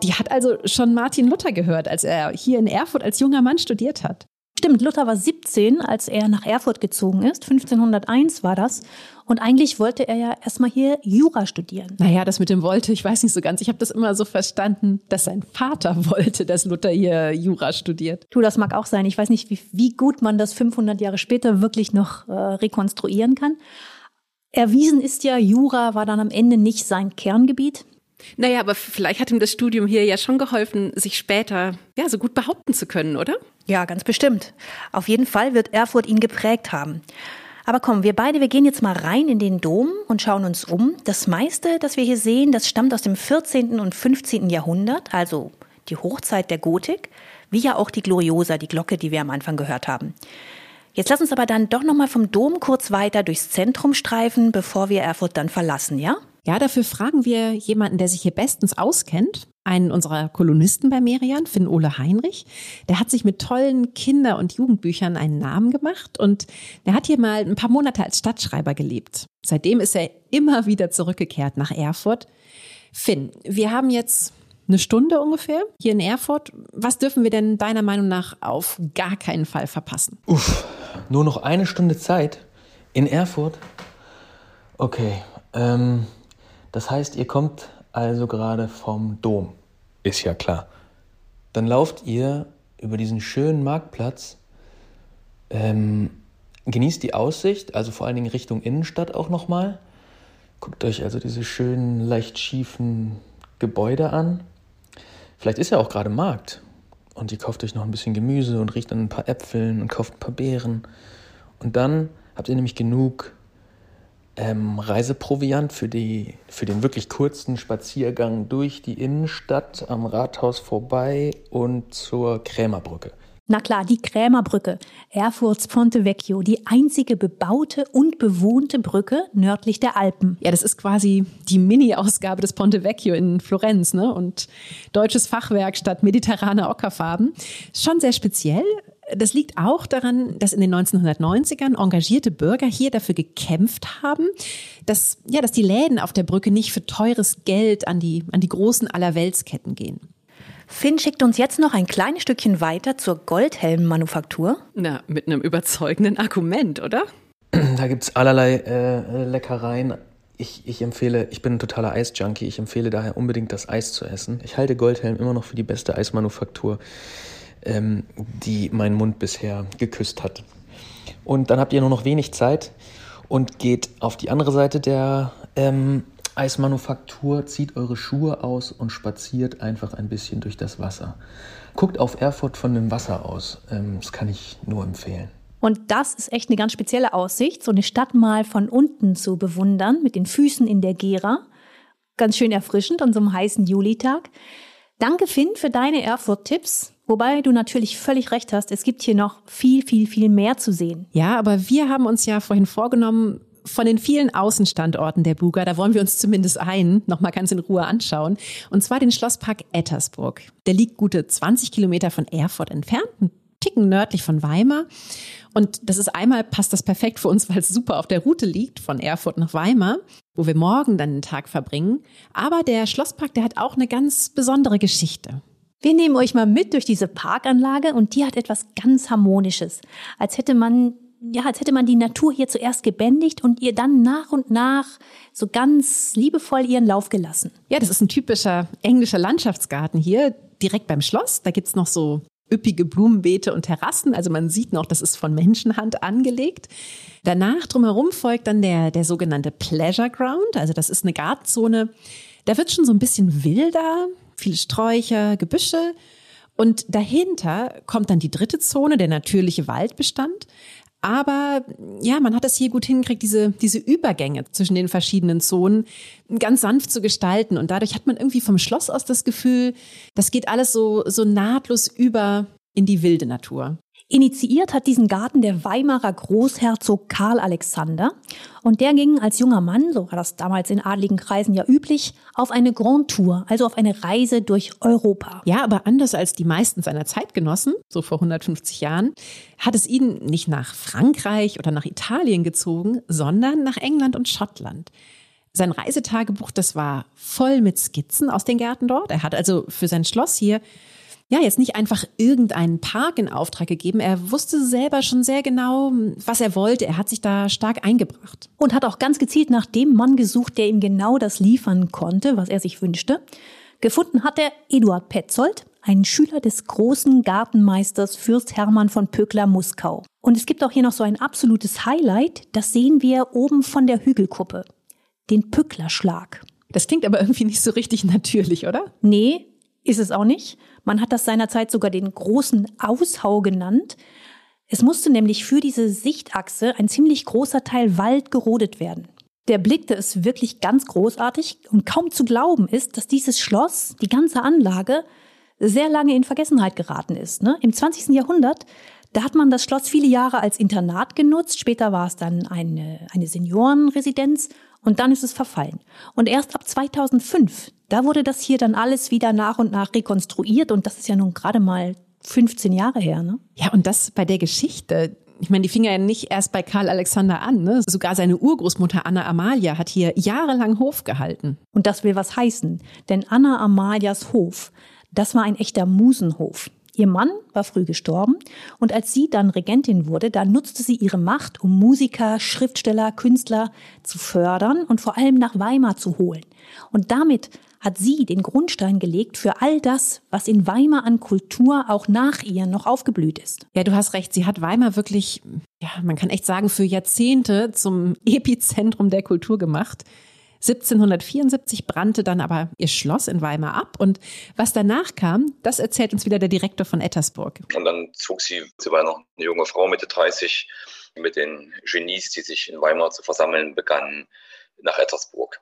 Die hat also schon Martin Luther gehört, als er hier in Erfurt als junger Mann studiert hat. Stimmt, Luther war 17, als er nach Erfurt gezogen ist. 1501 war das. Und eigentlich wollte er ja erstmal hier Jura studieren. Naja, das mit dem wollte, ich weiß nicht so ganz. Ich habe das immer so verstanden, dass sein Vater *laughs* wollte, dass Luther hier Jura studiert. Du, das mag auch sein. Ich weiß nicht, wie, wie gut man das 500 Jahre später wirklich noch äh, rekonstruieren kann. Erwiesen ist ja, Jura war dann am Ende nicht sein Kerngebiet. Naja, aber vielleicht hat ihm das Studium hier ja schon geholfen, sich später ja so gut behaupten zu können, oder? Ja, ganz bestimmt. Auf jeden Fall wird Erfurt ihn geprägt haben. Aber komm, wir beide, wir gehen jetzt mal rein in den Dom und schauen uns um. Das meiste, das wir hier sehen, das stammt aus dem 14. und 15. Jahrhundert, also die Hochzeit der Gotik, wie ja auch die Gloriosa, die Glocke, die wir am Anfang gehört haben. Jetzt lass uns aber dann doch noch mal vom Dom kurz weiter durchs Zentrum streifen, bevor wir Erfurt dann verlassen, ja? Ja, dafür fragen wir jemanden, der sich hier bestens auskennt, einen unserer Kolonisten bei Merian, Finn Ole Heinrich. Der hat sich mit tollen Kinder- und Jugendbüchern einen Namen gemacht und der hat hier mal ein paar Monate als Stadtschreiber gelebt. Seitdem ist er immer wieder zurückgekehrt nach Erfurt. Finn, wir haben jetzt eine Stunde ungefähr hier in Erfurt. Was dürfen wir denn deiner Meinung nach auf gar keinen Fall verpassen? Uff, nur noch eine Stunde Zeit in Erfurt? Okay, ähm, das heißt, ihr kommt also gerade vom Dom. Ist ja klar. Dann lauft ihr über diesen schönen Marktplatz, ähm, genießt die Aussicht, also vor allen Dingen Richtung Innenstadt auch nochmal. Guckt euch also diese schönen, leicht schiefen Gebäude an. Vielleicht ist ja auch gerade Markt. Und ihr kauft euch noch ein bisschen Gemüse und riecht dann ein paar Äpfeln und kauft ein paar Beeren. Und dann habt ihr nämlich genug ähm, Reiseproviant für, die, für den wirklich kurzen Spaziergang durch die Innenstadt am Rathaus vorbei und zur Krämerbrücke. Na klar, die Krämerbrücke, Erfurts Ponte Vecchio, die einzige bebaute und bewohnte Brücke nördlich der Alpen. Ja, das ist quasi die Mini-Ausgabe des Ponte Vecchio in Florenz, ne? Und deutsches Fachwerk statt mediterrane Ockerfarben. Schon sehr speziell. Das liegt auch daran, dass in den 1990ern engagierte Bürger hier dafür gekämpft haben, dass, ja, dass die Läden auf der Brücke nicht für teures Geld an die, an die großen Allerweltsketten gehen. Finn schickt uns jetzt noch ein kleines Stückchen weiter zur Goldhelm-Manufaktur. Na, mit einem überzeugenden Argument, oder? Da gibt es allerlei äh, Leckereien. Ich, ich empfehle, ich bin ein totaler Eisjunkie, ich empfehle daher unbedingt das Eis zu essen. Ich halte Goldhelm immer noch für die beste Eismanufaktur, ähm, die mein Mund bisher geküsst hat. Und dann habt ihr nur noch wenig Zeit und geht auf die andere Seite der ähm, Eismanufaktur, zieht eure Schuhe aus und spaziert einfach ein bisschen durch das Wasser. Guckt auf Erfurt von dem Wasser aus. Ähm, das kann ich nur empfehlen. Und das ist echt eine ganz spezielle Aussicht, so eine Stadt mal von unten zu bewundern, mit den Füßen in der Gera. Ganz schön erfrischend an so einem heißen Julitag. Danke, Finn, für deine Erfurt-Tipps. Wobei du natürlich völlig recht hast, es gibt hier noch viel, viel, viel mehr zu sehen. Ja, aber wir haben uns ja vorhin vorgenommen, von den vielen Außenstandorten der Buga, da wollen wir uns zumindest einen nochmal ganz in Ruhe anschauen. Und zwar den Schlosspark Ettersburg. Der liegt gute 20 Kilometer von Erfurt entfernt, ein Ticken nördlich von Weimar. Und das ist einmal, passt das perfekt für uns, weil es super auf der Route liegt von Erfurt nach Weimar, wo wir morgen dann den Tag verbringen. Aber der Schlosspark, der hat auch eine ganz besondere Geschichte. Wir nehmen euch mal mit durch diese Parkanlage und die hat etwas ganz Harmonisches. Als hätte man ja, als hätte man die Natur hier zuerst gebändigt und ihr dann nach und nach so ganz liebevoll ihren Lauf gelassen. Ja, das ist ein typischer englischer Landschaftsgarten hier, direkt beim Schloss. Da gibt's noch so üppige Blumenbeete und Terrassen. Also man sieht noch, das ist von Menschenhand angelegt. Danach drumherum folgt dann der, der sogenannte Pleasure Ground. Also das ist eine Gartenzone. Da wird schon so ein bisschen wilder, viele Sträucher, Gebüsche. Und dahinter kommt dann die dritte Zone, der natürliche Waldbestand. Aber ja, man hat es hier gut hingekriegt, diese, diese Übergänge zwischen den verschiedenen Zonen ganz sanft zu gestalten. Und dadurch hat man irgendwie vom Schloss aus das Gefühl, das geht alles so, so nahtlos über in die wilde Natur. Initiiert hat diesen Garten der Weimarer Großherzog Karl Alexander und der ging als junger Mann, so war das damals in adligen Kreisen ja üblich, auf eine Grand Tour, also auf eine Reise durch Europa. Ja, aber anders als die meisten seiner Zeitgenossen, so vor 150 Jahren, hat es ihn nicht nach Frankreich oder nach Italien gezogen, sondern nach England und Schottland. Sein Reisetagebuch, das war voll mit Skizzen aus den Gärten dort. Er hat also für sein Schloss hier ja, jetzt nicht einfach irgendeinen Park in Auftrag gegeben. Er wusste selber schon sehr genau, was er wollte. Er hat sich da stark eingebracht. Und hat auch ganz gezielt nach dem Mann gesucht, der ihm genau das liefern konnte, was er sich wünschte. Gefunden hat er Eduard Petzold, einen Schüler des großen Gartenmeisters Fürst Hermann von Pöckler-Muskau. Und es gibt auch hier noch so ein absolutes Highlight, das sehen wir oben von der Hügelkuppe. Den Pücklerschlag. Das klingt aber irgendwie nicht so richtig natürlich, oder? Nee, ist es auch nicht. Man hat das seinerzeit sogar den großen Aushau genannt. Es musste nämlich für diese Sichtachse ein ziemlich großer Teil Wald gerodet werden. Der blickte es wirklich ganz großartig und kaum zu glauben ist, dass dieses Schloss, die ganze Anlage, sehr lange in Vergessenheit geraten ist. Ne? Im 20. Jahrhundert, da hat man das Schloss viele Jahre als Internat genutzt, später war es dann eine, eine Seniorenresidenz und dann ist es verfallen. Und erst ab 2005, da wurde das hier dann alles wieder nach und nach rekonstruiert und das ist ja nun gerade mal 15 Jahre her, ne? Ja, und das bei der Geschichte. Ich meine, die fing ja nicht erst bei Karl Alexander an, ne? Sogar seine Urgroßmutter Anna Amalia hat hier jahrelang Hof gehalten. Und das will was heißen, denn Anna Amalias Hof, das war ein echter Musenhof. Ihr Mann war früh gestorben und als sie dann Regentin wurde, da nutzte sie ihre Macht, um Musiker, Schriftsteller, Künstler zu fördern und vor allem nach Weimar zu holen. Und damit hat sie den Grundstein gelegt für all das, was in Weimar an Kultur auch nach ihr noch aufgeblüht ist. Ja, du hast recht, sie hat Weimar wirklich, ja, man kann echt sagen, für Jahrzehnte zum Epizentrum der Kultur gemacht. 1774 brannte dann aber ihr Schloss in Weimar ab und was danach kam, das erzählt uns wieder der Direktor von Ettersburg. Und dann zog sie, sie war noch eine junge Frau, Mitte 30, mit den Genies, die sich in Weimar zu versammeln begannen, nach Ettersburg.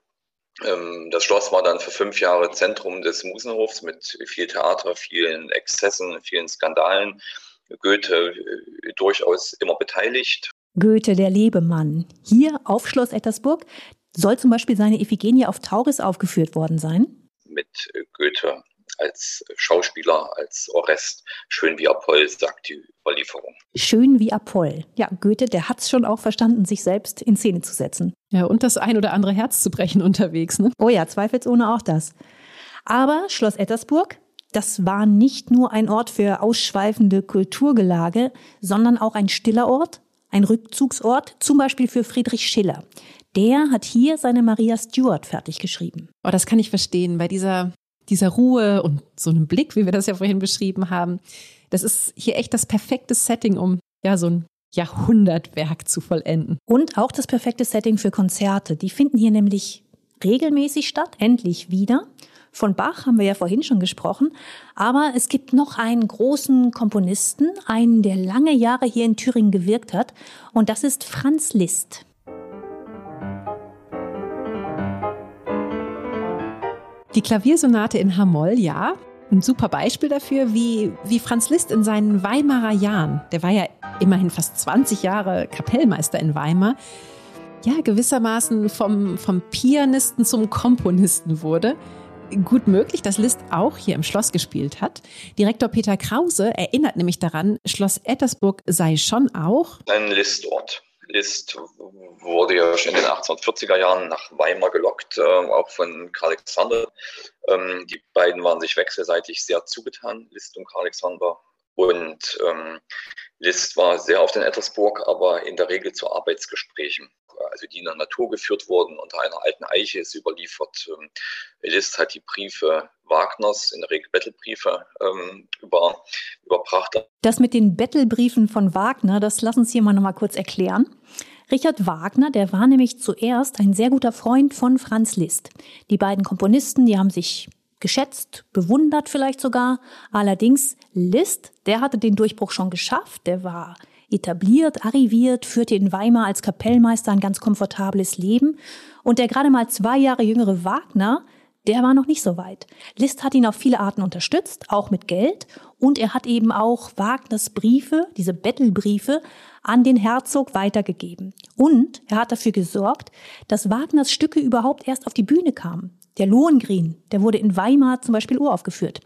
Ähm, das Schloss war dann für fünf Jahre Zentrum des Musenhofs mit viel Theater, vielen Exzessen, vielen Skandalen. Goethe äh, durchaus immer beteiligt. Goethe, der Lebemann. Hier auf Schloss Ettersburg, soll zum Beispiel seine Iphigenie auf Tauris aufgeführt worden sein? Mit Goethe als Schauspieler, als Orest, schön wie Apoll, sagt die Überlieferung. Schön wie Apoll. Ja, Goethe, der hat es schon auch verstanden, sich selbst in Szene zu setzen. Ja, und das ein oder andere Herz zu brechen unterwegs, ne? Oh ja, zweifelsohne auch das. Aber Schloss Ettersburg, das war nicht nur ein Ort für ausschweifende Kulturgelage, sondern auch ein stiller Ort, ein Rückzugsort, zum Beispiel für Friedrich Schiller der hat hier seine Maria Stuart fertig geschrieben. Oh, das kann ich verstehen. Bei dieser, dieser Ruhe und so einem Blick, wie wir das ja vorhin beschrieben haben, das ist hier echt das perfekte Setting, um ja so ein Jahrhundertwerk zu vollenden. Und auch das perfekte Setting für Konzerte. Die finden hier nämlich regelmäßig statt, endlich wieder. Von Bach haben wir ja vorhin schon gesprochen. Aber es gibt noch einen großen Komponisten, einen, der lange Jahre hier in Thüringen gewirkt hat. Und das ist Franz Liszt. Die Klaviersonate in H-Moll, ja, ein super Beispiel dafür, wie, wie Franz Liszt in seinen Weimarer Jahren, der war ja immerhin fast 20 Jahre Kapellmeister in Weimar, ja, gewissermaßen vom, vom Pianisten zum Komponisten wurde. Gut möglich, dass Liszt auch hier im Schloss gespielt hat. Direktor Peter Krause erinnert nämlich daran, Schloss Ettersburg sei schon auch ein Listort. Liszt wurde ja schon in den 1840er Jahren nach Weimar gelockt, äh, auch von Karl Alexander. Ähm, die beiden waren sich wechselseitig sehr zugetan, Liszt und Karl Alexander. Und ähm, Liszt war sehr auf den Ettersburg, aber in der Regel zu Arbeitsgesprächen also die in der Natur geführt wurden. Unter einer alten Eiche ist überliefert. Ähm, Liszt hat die Briefe Wagners, in der Regel Bettelbriefe, ähm, über, überbracht. Das mit den Bettelbriefen von Wagner, das lassen uns hier mal nochmal kurz erklären. Richard Wagner, der war nämlich zuerst ein sehr guter Freund von Franz Liszt. Die beiden Komponisten, die haben sich geschätzt, bewundert vielleicht sogar. Allerdings Liszt, der hatte den Durchbruch schon geschafft. Der war etabliert, arriviert, führte in Weimar als Kapellmeister ein ganz komfortables Leben. Und der gerade mal zwei Jahre jüngere Wagner, der war noch nicht so weit. Liszt hat ihn auf viele Arten unterstützt, auch mit Geld. Und er hat eben auch Wagners Briefe, diese Bettelbriefe, an den Herzog weitergegeben. Und er hat dafür gesorgt, dass Wagners Stücke überhaupt erst auf die Bühne kamen. Der Lohengrin, der wurde in Weimar zum Beispiel uraufgeführt.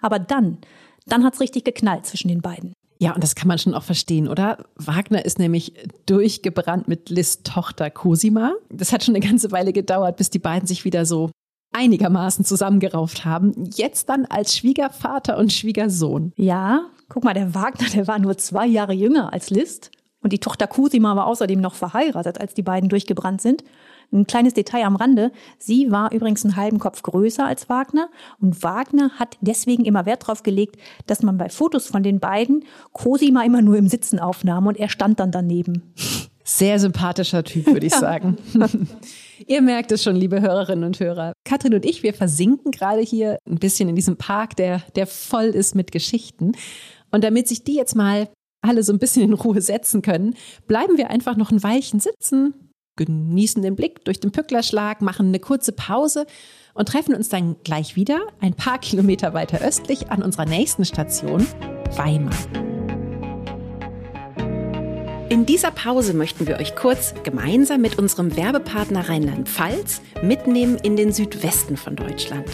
Aber dann, dann hat's richtig geknallt zwischen den beiden. Ja, und das kann man schon auch verstehen, oder? Wagner ist nämlich durchgebrannt mit Lists Tochter Cosima. Das hat schon eine ganze Weile gedauert, bis die beiden sich wieder so einigermaßen zusammengerauft haben. Jetzt dann als Schwiegervater und Schwiegersohn. Ja, guck mal, der Wagner, der war nur zwei Jahre jünger als Liszt. Und die Tochter Cosima war außerdem noch verheiratet, als die beiden durchgebrannt sind. Ein kleines Detail am Rande. Sie war übrigens einen halben Kopf größer als Wagner und Wagner hat deswegen immer Wert darauf gelegt, dass man bei Fotos von den beiden Cosima immer nur im Sitzen aufnahm und er stand dann daneben. Sehr sympathischer Typ, würde ich sagen. *laughs* Ihr merkt es schon, liebe Hörerinnen und Hörer. Katrin und ich, wir versinken gerade hier ein bisschen in diesem Park, der, der voll ist mit Geschichten. Und damit sich die jetzt mal alle so ein bisschen in Ruhe setzen können, bleiben wir einfach noch ein Weilchen sitzen, genießen den Blick durch den Pücklerschlag, machen eine kurze Pause und treffen uns dann gleich wieder ein paar Kilometer weiter östlich an unserer nächsten Station, Weimar. In dieser Pause möchten wir euch kurz gemeinsam mit unserem Werbepartner Rheinland-Pfalz mitnehmen in den Südwesten von Deutschland.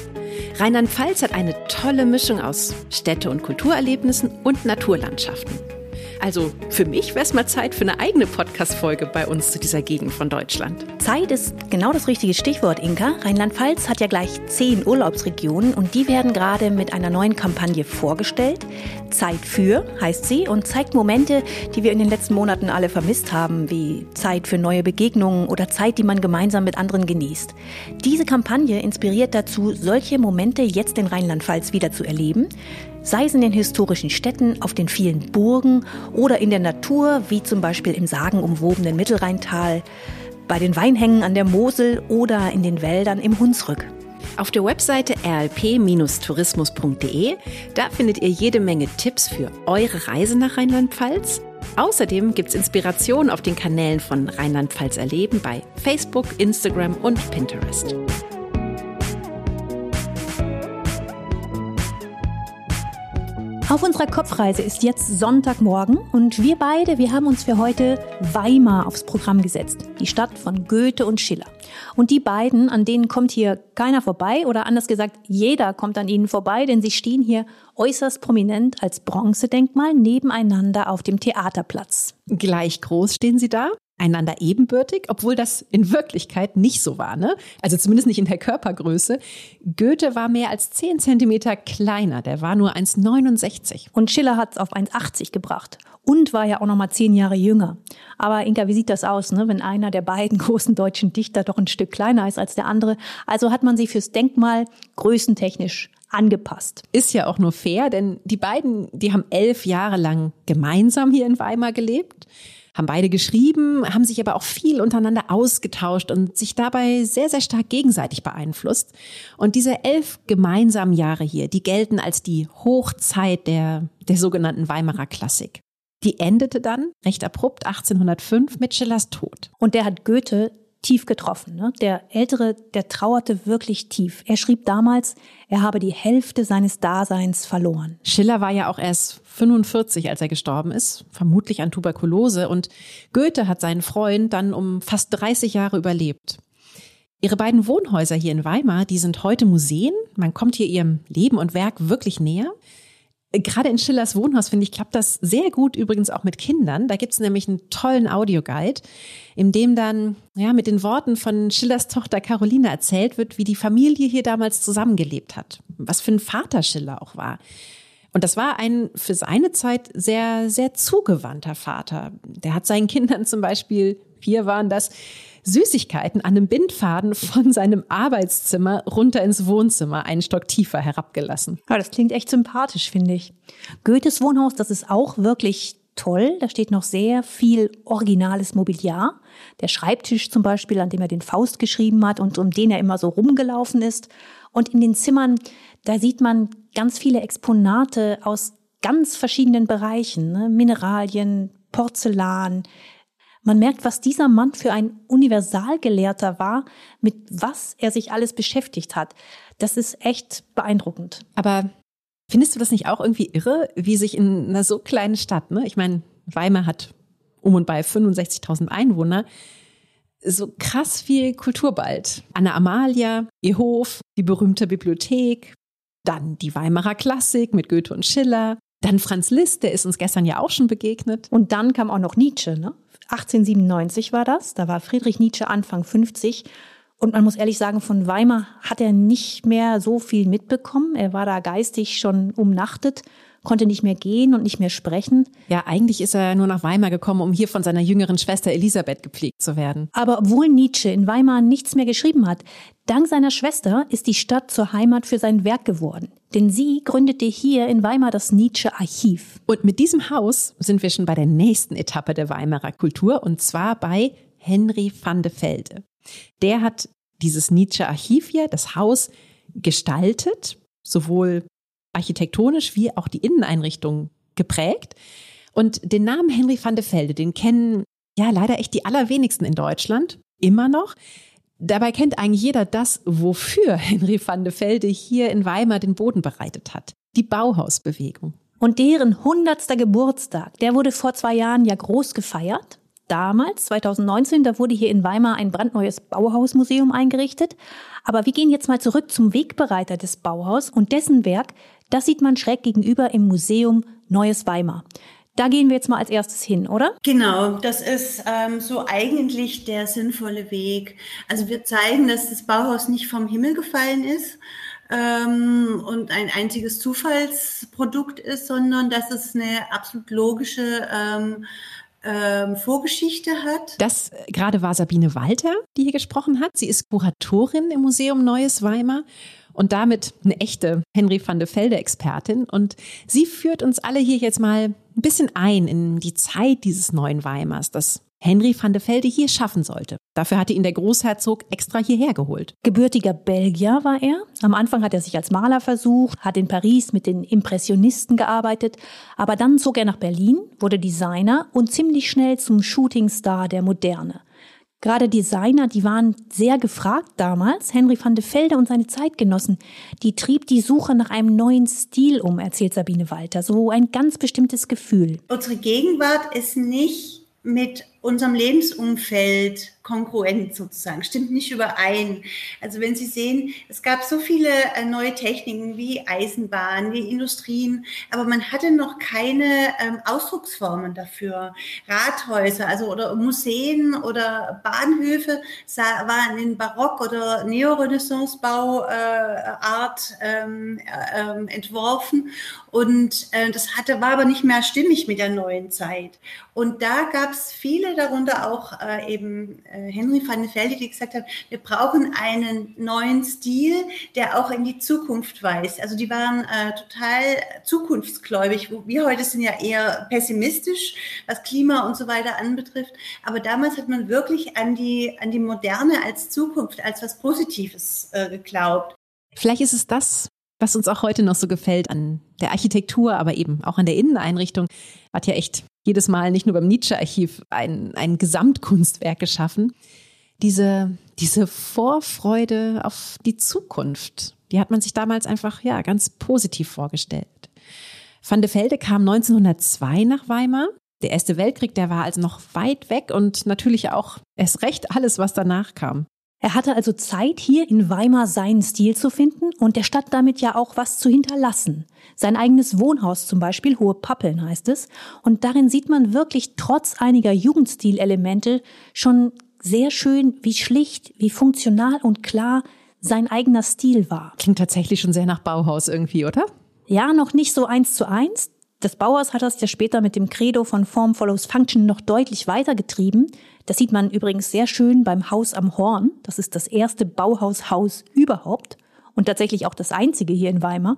Rheinland-Pfalz hat eine tolle Mischung aus Städte- und Kulturerlebnissen und Naturlandschaften. Also für mich wäre es mal Zeit für eine eigene Podcast-Folge bei uns zu dieser Gegend von Deutschland. Zeit ist genau das richtige Stichwort, Inka. Rheinland-Pfalz hat ja gleich zehn Urlaubsregionen und die werden gerade mit einer neuen Kampagne vorgestellt. Zeit für heißt sie und zeigt Momente, die wir in den letzten Monaten alle vermisst haben, wie Zeit für neue Begegnungen oder Zeit, die man gemeinsam mit anderen genießt. Diese Kampagne inspiriert dazu, solche Momente jetzt in Rheinland-Pfalz wieder zu erleben sei es in den historischen Städten, auf den vielen Burgen oder in der Natur, wie zum Beispiel im sagenumwobenen Mittelrheintal, bei den Weinhängen an der Mosel oder in den Wäldern im Hunsrück. Auf der Webseite rlp-tourismus.de, da findet ihr jede Menge Tipps für eure Reise nach Rheinland-Pfalz. Außerdem gibt es Inspiration auf den Kanälen von Rheinland-Pfalz Erleben bei Facebook, Instagram und Pinterest. Auf unserer Kopfreise ist jetzt Sonntagmorgen und wir beide, wir haben uns für heute Weimar aufs Programm gesetzt. Die Stadt von Goethe und Schiller. Und die beiden, an denen kommt hier keiner vorbei oder anders gesagt, jeder kommt an ihnen vorbei, denn sie stehen hier äußerst prominent als Bronzedenkmal nebeneinander auf dem Theaterplatz. Gleich groß stehen sie da einander ebenbürtig, obwohl das in Wirklichkeit nicht so war. Ne? Also zumindest nicht in der Körpergröße. Goethe war mehr als 10 Zentimeter kleiner, der war nur 1,69. Und Schiller hat es auf 1,80 gebracht und war ja auch noch mal zehn Jahre jünger. Aber Inka, wie sieht das aus, ne? wenn einer der beiden *laughs* großen deutschen Dichter doch ein Stück kleiner ist als der andere? Also hat man sie fürs Denkmal größentechnisch angepasst. Ist ja auch nur fair, denn die beiden, die haben elf Jahre lang gemeinsam hier in Weimar gelebt haben beide geschrieben, haben sich aber auch viel untereinander ausgetauscht und sich dabei sehr, sehr stark gegenseitig beeinflusst. Und diese elf gemeinsamen Jahre hier, die gelten als die Hochzeit der, der sogenannten Weimarer Klassik. Die endete dann recht abrupt 1805 mit Schillers Tod. Und der hat Goethe tief getroffen. Ne? Der Ältere, der trauerte wirklich tief. Er schrieb damals, er habe die Hälfte seines Daseins verloren. Schiller war ja auch erst 45, als er gestorben ist, vermutlich an Tuberkulose. Und Goethe hat seinen Freund dann um fast 30 Jahre überlebt. Ihre beiden Wohnhäuser hier in Weimar, die sind heute Museen. Man kommt hier ihrem Leben und Werk wirklich näher. Gerade in Schillers Wohnhaus, finde ich, klappt das sehr gut, übrigens auch mit Kindern. Da gibt es nämlich einen tollen Audioguide, in dem dann ja, mit den Worten von Schillers Tochter Caroline erzählt wird, wie die Familie hier damals zusammengelebt hat. Was für ein Vater Schiller auch war. Und das war ein für seine Zeit sehr, sehr zugewandter Vater. Der hat seinen Kindern zum Beispiel, vier waren das, Süßigkeiten an einem Bindfaden von seinem Arbeitszimmer runter ins Wohnzimmer, einen Stock tiefer herabgelassen. Ja, das klingt echt sympathisch, finde ich. Goethes Wohnhaus, das ist auch wirklich toll. Da steht noch sehr viel originales Mobiliar. Der Schreibtisch zum Beispiel, an dem er den Faust geschrieben hat und um den er immer so rumgelaufen ist. Und in den Zimmern, da sieht man ganz viele Exponate aus ganz verschiedenen Bereichen. Ne? Mineralien, Porzellan. Man merkt, was dieser Mann für ein Universalgelehrter war, mit was er sich alles beschäftigt hat. Das ist echt beeindruckend. Aber findest du das nicht auch irgendwie irre, wie sich in einer so kleinen Stadt, ne? Ich meine, Weimar hat um und bei 65.000 Einwohner, so krass viel Kultur bald. Anna Amalia, ihr Hof, die berühmte Bibliothek, dann die Weimarer Klassik mit Goethe und Schiller, dann Franz Liszt, der ist uns gestern ja auch schon begegnet. Und dann kam auch noch Nietzsche, ne? 1897 war das, da war Friedrich Nietzsche Anfang 50 und man muss ehrlich sagen, von Weimar hat er nicht mehr so viel mitbekommen. Er war da geistig schon umnachtet konnte nicht mehr gehen und nicht mehr sprechen. Ja, eigentlich ist er nur nach Weimar gekommen, um hier von seiner jüngeren Schwester Elisabeth gepflegt zu werden. Aber obwohl Nietzsche in Weimar nichts mehr geschrieben hat, dank seiner Schwester ist die Stadt zur Heimat für sein Werk geworden. Denn sie gründete hier in Weimar das Nietzsche-Archiv. Und mit diesem Haus sind wir schon bei der nächsten Etappe der Weimarer Kultur und zwar bei Henry van de Velde. Der hat dieses Nietzsche-Archiv hier, das Haus, gestaltet, sowohl architektonisch wie auch die Inneneinrichtung geprägt. Und den Namen Henry van de Velde, den kennen ja leider echt die allerwenigsten in Deutschland, immer noch. Dabei kennt eigentlich jeder das, wofür *laughs* Henry van de Velde hier in Weimar den Boden bereitet hat. Die Bauhausbewegung. Und deren hundertster Geburtstag, der wurde vor zwei Jahren ja groß gefeiert. Damals, 2019, da wurde hier in Weimar ein brandneues Bauhausmuseum eingerichtet. Aber wir gehen jetzt mal zurück zum Wegbereiter des Bauhaus und dessen Werk, das sieht man schräg gegenüber im Museum Neues Weimar. Da gehen wir jetzt mal als erstes hin, oder? Genau, das ist ähm, so eigentlich der sinnvolle Weg. Also wir zeigen, dass das Bauhaus nicht vom Himmel gefallen ist ähm, und ein einziges Zufallsprodukt ist, sondern dass es eine absolut logische ähm, ähm, Vorgeschichte hat. Das äh, gerade war Sabine Walter, die hier gesprochen hat. Sie ist Kuratorin im Museum Neues Weimar und damit eine echte Henry van de Velde Expertin. Und sie führt uns alle hier jetzt mal ein bisschen ein in die Zeit dieses neuen Weimars, das Henry van de Velde hier schaffen sollte. Dafür hatte ihn der Großherzog extra hierher geholt. Gebürtiger Belgier war er. Am Anfang hat er sich als Maler versucht, hat in Paris mit den Impressionisten gearbeitet, aber dann zog er nach Berlin, wurde Designer und ziemlich schnell zum Shootingstar der Moderne. Gerade Designer, die waren sehr gefragt damals. Henry van de Velde und seine Zeitgenossen, die trieb die Suche nach einem neuen Stil um, erzählt Sabine Walter. So ein ganz bestimmtes Gefühl. Unsere Gegenwart ist nicht mit unserem Lebensumfeld kongruent sozusagen, stimmt nicht überein. Also wenn Sie sehen, es gab so viele äh, neue Techniken wie Eisenbahn, wie Industrien, aber man hatte noch keine ähm, Ausdrucksformen dafür. Rathäuser, also oder Museen oder Bahnhöfe sah, waren in Barock- oder Neorenaissance-Bauart äh, ähm, äh, entworfen und äh, das hatte, war aber nicht mehr stimmig mit der neuen Zeit. Und da gab es viele darunter auch äh, eben äh, Henry van Velde, die gesagt haben, wir brauchen einen neuen Stil, der auch in die Zukunft weist. Also die waren äh, total zukunftsgläubig. Wir heute sind ja eher pessimistisch, was Klima und so weiter anbetrifft. Aber damals hat man wirklich an die, an die Moderne als Zukunft, als was Positives äh, geglaubt. Vielleicht ist es das, was uns auch heute noch so gefällt an der Architektur, aber eben auch an der Inneneinrichtung, hat ja echt jedes Mal nicht nur beim Nietzsche-Archiv ein, ein Gesamtkunstwerk geschaffen. Diese, diese Vorfreude auf die Zukunft, die hat man sich damals einfach, ja, ganz positiv vorgestellt. Van de Velde kam 1902 nach Weimar. Der Erste Weltkrieg, der war also noch weit weg und natürlich auch erst recht alles, was danach kam. Er hatte also Zeit, hier in Weimar seinen Stil zu finden und der Stadt damit ja auch was zu hinterlassen. Sein eigenes Wohnhaus zum Beispiel, Hohe Pappeln heißt es, und darin sieht man wirklich trotz einiger Jugendstilelemente schon sehr schön, wie schlicht, wie funktional und klar sein eigener Stil war. Klingt tatsächlich schon sehr nach Bauhaus irgendwie, oder? Ja, noch nicht so eins zu eins. Das Bauhaus hat das ja später mit dem Credo von Form follows Function noch deutlich weitergetrieben. Das sieht man übrigens sehr schön beim Haus am Horn. Das ist das erste Bauhaushaus überhaupt und tatsächlich auch das einzige hier in Weimar.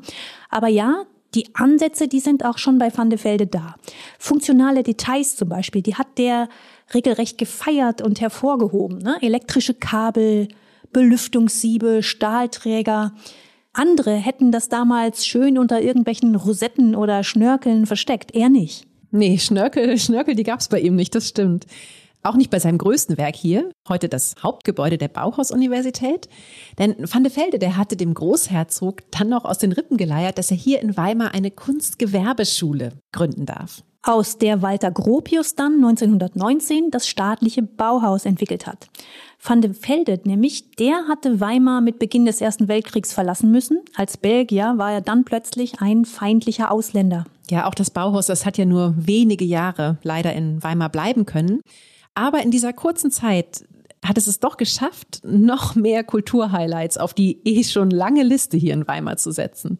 Aber ja, die Ansätze, die sind auch schon bei Van de Velde da. Funktionale Details zum Beispiel, die hat der regelrecht gefeiert und hervorgehoben. Ne? Elektrische Kabel, Belüftungssiebe, Stahlträger. Andere hätten das damals schön unter irgendwelchen Rosetten oder Schnörkeln versteckt. Er nicht. Nee, Schnörkel, Schnörkel, die gab's bei ihm nicht, das stimmt. Auch nicht bei seinem größten Werk hier, heute das Hauptgebäude der Bauhaus-Universität. Denn Van de Velde, der hatte dem Großherzog dann noch aus den Rippen geleiert, dass er hier in Weimar eine Kunstgewerbeschule gründen darf. Aus der Walter Gropius dann 1919 das staatliche Bauhaus entwickelt hat. Van de Velde nämlich, der hatte Weimar mit Beginn des Ersten Weltkriegs verlassen müssen. Als Belgier war er dann plötzlich ein feindlicher Ausländer. Ja, auch das Bauhaus, das hat ja nur wenige Jahre leider in Weimar bleiben können. Aber in dieser kurzen Zeit hat es es doch geschafft, noch mehr Kulturhighlights auf die eh schon lange Liste hier in Weimar zu setzen.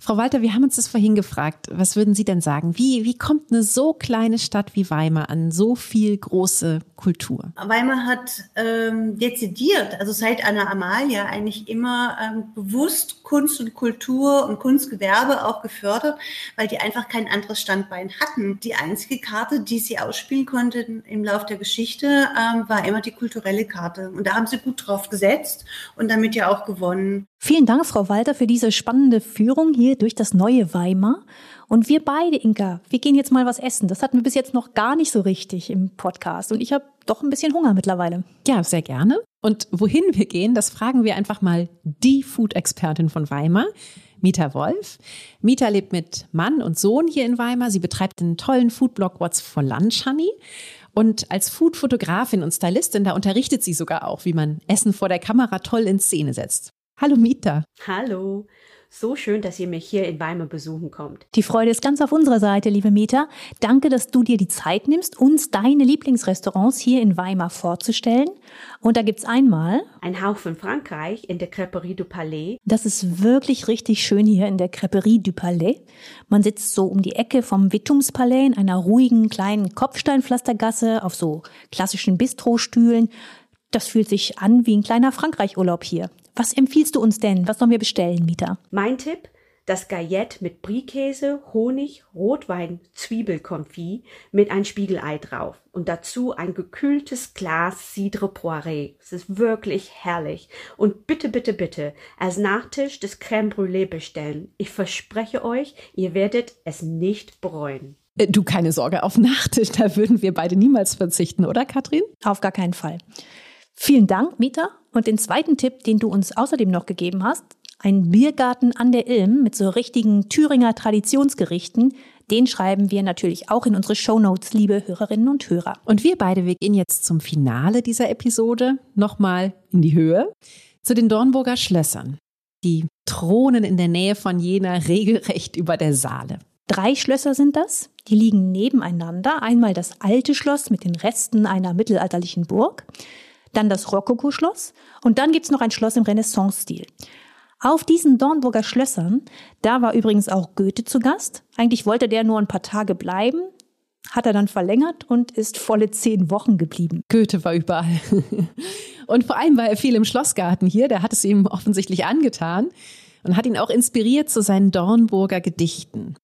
Frau Walter, wir haben uns das vorhin gefragt. Was würden Sie denn sagen? Wie, wie kommt eine so kleine Stadt wie Weimar an so viel große Kultur? Weimar hat ähm, dezidiert, also seit Anna Amalia, eigentlich immer ähm, bewusst Kunst und Kultur und Kunstgewerbe auch gefördert, weil die einfach kein anderes Standbein hatten. Die einzige Karte, die sie ausspielen konnten im Lauf der Geschichte, ähm, war immer die kulturelle Karte. Und da haben sie gut drauf gesetzt und damit ja auch gewonnen. Vielen Dank, Frau Walter, für diese spannende Führung hier durch das neue Weimar. Und wir beide, Inka, wir gehen jetzt mal was essen. Das hatten wir bis jetzt noch gar nicht so richtig im Podcast. Und ich habe doch ein bisschen Hunger mittlerweile. Ja, sehr gerne. Und wohin wir gehen, das fragen wir einfach mal die Food-Expertin von Weimar, Mita Wolf. Mita lebt mit Mann und Sohn hier in Weimar. Sie betreibt den tollen Foodblog What's for Lunch Honey. Und als Food-Fotografin und Stylistin, da unterrichtet sie sogar auch, wie man Essen vor der Kamera toll in Szene setzt. Hallo Mita. Hallo. So schön, dass ihr mich hier in Weimar besuchen kommt. Die Freude ist ganz auf unserer Seite, liebe Meta. Danke, dass du dir die Zeit nimmst, uns deine Lieblingsrestaurants hier in Weimar vorzustellen. Und da gibt's einmal ein Hauch von Frankreich in der Crêperie du Palais. Das ist wirklich richtig schön hier in der Crêperie du Palais. Man sitzt so um die Ecke vom Wittumspalais in einer ruhigen kleinen Kopfsteinpflastergasse auf so klassischen Bistrostühlen. Das fühlt sich an wie ein kleiner Frankreich-Urlaub hier. Was empfiehlst du uns denn? Was sollen wir bestellen, Mieter? Mein Tipp, das Gaillette mit Brie-Käse, Honig, Rotwein, Zwiebelkonfit mit ein Spiegelei drauf und dazu ein gekühltes Glas Cidre Poiré. Es ist wirklich herrlich. Und bitte, bitte, bitte als Nachtisch das Crème Brûlée bestellen. Ich verspreche euch, ihr werdet es nicht bereuen. Äh, du, keine Sorge, auf Nachtisch, da würden wir beide niemals verzichten, oder Katrin? Auf gar keinen Fall. Vielen Dank, Mieter. Und den zweiten Tipp, den du uns außerdem noch gegeben hast, ein Biergarten an der Ilm mit so richtigen Thüringer Traditionsgerichten, den schreiben wir natürlich auch in unsere Shownotes, liebe Hörerinnen und Hörer. Und wir beide, wir gehen jetzt zum Finale dieser Episode nochmal in die Höhe zu den Dornburger Schlössern. Die thronen in der Nähe von Jena regelrecht über der Saale. Drei Schlösser sind das. Die liegen nebeneinander. Einmal das alte Schloss mit den Resten einer mittelalterlichen Burg dann das Rokoko-Schloss und dann gibt's noch ein Schloss im Renaissance-Stil. Auf diesen Dornburger Schlössern, da war übrigens auch Goethe zu Gast. Eigentlich wollte der nur ein paar Tage bleiben, hat er dann verlängert und ist volle zehn Wochen geblieben. Goethe war überall. *laughs* Und vor allem war er viel im Schlossgarten hier, der hat es ihm offensichtlich angetan und hat ihn auch inspiriert zu seinen Dornburger Gedichten.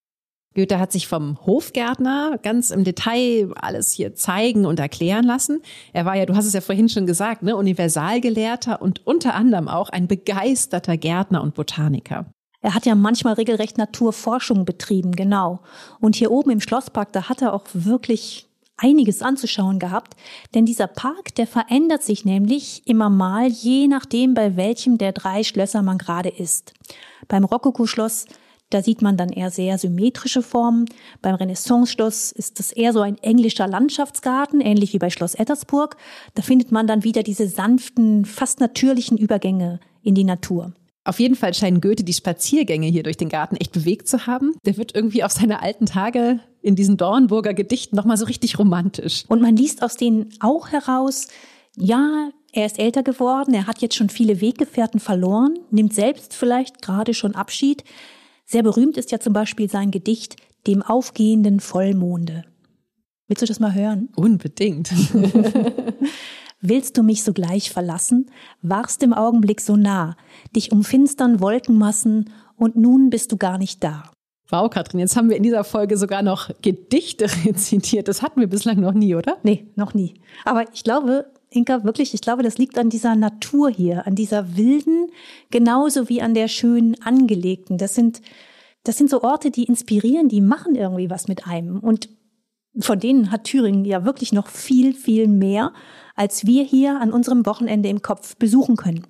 Goethe hat sich vom Hofgärtner ganz im Detail alles hier zeigen und erklären lassen. Er war ja, du hast es ja vorhin schon gesagt, ne, Universalgelehrter und unter anderem auch ein begeisterter Gärtner und Botaniker. Er hat ja manchmal regelrecht Naturforschung betrieben, genau. Und hier oben im Schlosspark, da hat er auch wirklich einiges anzuschauen gehabt, denn dieser Park, der verändert sich nämlich immer mal, je nachdem, bei welchem der drei Schlösser man gerade ist. Beim Rokoko-Schloss da sieht man dann eher sehr symmetrische Formen. Beim Renaissance-Schloss ist das eher so ein englischer Landschaftsgarten, ähnlich wie bei Schloss Ettersburg. Da findet man dann wieder diese sanften, fast natürlichen Übergänge in die Natur. Auf jeden Fall scheinen Goethe die Spaziergänge hier durch den Garten echt bewegt zu haben. Der wird irgendwie auf seine alten Tage in diesen Dornburger Gedichten nochmal so richtig romantisch. Und man liest aus denen auch heraus, ja, er ist älter geworden, er hat jetzt schon viele Weggefährten verloren, nimmt selbst vielleicht gerade schon Abschied. Sehr berühmt ist ja zum Beispiel sein Gedicht Dem aufgehenden Vollmonde. Willst du das mal hören? Unbedingt. *laughs* Willst du mich sogleich verlassen? Warst im Augenblick so nah, dich umfinstern Wolkenmassen und nun bist du gar nicht da. Wow, Katrin, jetzt haben wir in dieser Folge sogar noch Gedichte *laughs* rezitiert. Das hatten wir bislang noch nie, oder? Nee, noch nie. Aber ich glaube, Inka, wirklich, ich glaube, das liegt an dieser Natur hier, an dieser wilden, genauso wie an der schönen angelegten. Das sind, das sind so Orte, die inspirieren, die machen irgendwie was mit einem. Und von denen hat Thüringen ja wirklich noch viel, viel mehr, als wir hier an unserem Wochenende im Kopf besuchen können.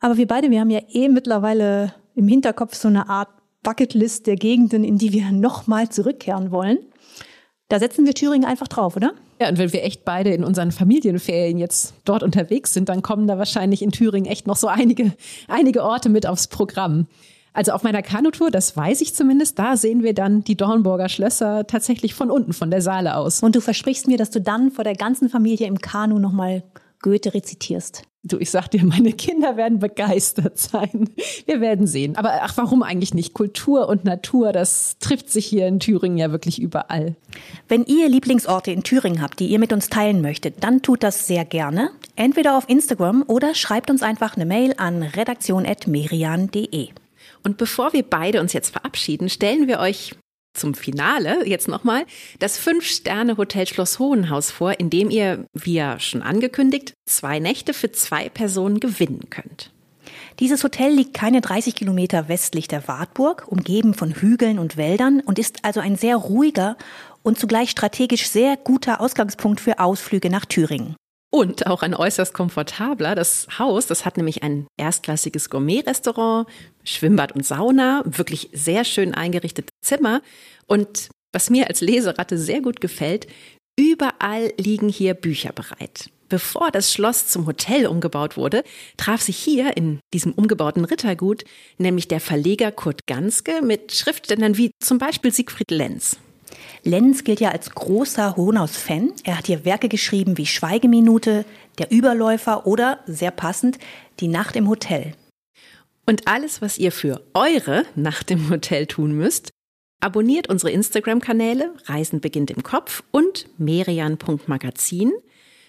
Aber wir beide, wir haben ja eh mittlerweile im Hinterkopf so eine Art Bucketlist der Gegenden, in die wir nochmal zurückkehren wollen. Da setzen wir Thüringen einfach drauf, oder? Ja, und wenn wir echt beide in unseren Familienferien jetzt dort unterwegs sind, dann kommen da wahrscheinlich in Thüringen echt noch so einige, einige Orte mit aufs Programm. Also auf meiner Kanutour, das weiß ich zumindest, da sehen wir dann die Dornburger Schlösser tatsächlich von unten, von der Saale aus. Und du versprichst mir, dass du dann vor der ganzen Familie im Kanu nochmal Goethe rezitierst. Du, ich sag dir, *laughs* meine Kinder werden begeistert sein. Wir werden sehen. Aber ach, warum eigentlich nicht? Kultur und Natur, das trifft sich hier in Thüringen ja wirklich überall. Wenn ihr Lieblingsorte in Thüringen habt, die ihr mit uns teilen möchtet, dann tut das sehr gerne. Entweder auf Instagram oder schreibt uns einfach eine Mail an redaktion.merian.de. Und bevor wir beide uns jetzt verabschieden, stellen wir euch zum Finale jetzt nochmal das Fünf-Sterne-Hotel Schloss Hohenhaus vor, in dem ihr, wie ja schon angekündigt, zwei Nächte für zwei Personen gewinnen könnt. Dieses Hotel liegt keine 30 Kilometer westlich der Wartburg, umgeben von Hügeln und Wäldern und ist also ein sehr ruhiger und zugleich strategisch sehr guter Ausgangspunkt für Ausflüge nach Thüringen. Und auch ein äußerst komfortabler. Das Haus, das hat nämlich ein erstklassiges Gourmet-Restaurant, Schwimmbad und Sauna, wirklich sehr schön eingerichtete Zimmer. Und was mir als Leseratte sehr gut gefällt, überall liegen hier Bücher bereit. Bevor das Schloss zum Hotel umgebaut wurde, traf sich hier in diesem umgebauten Rittergut nämlich der Verleger Kurt Ganske mit Schriftstellern wie zum Beispiel Siegfried Lenz. Lenz gilt ja als großer Hohenaus-Fan. Er hat hier Werke geschrieben wie Schweigeminute, Der Überläufer oder, sehr passend, Die Nacht im Hotel. Und alles, was ihr für eure Nacht im Hotel tun müsst, abonniert unsere Instagram-Kanäle Reisen beginnt im Kopf und merian.magazin,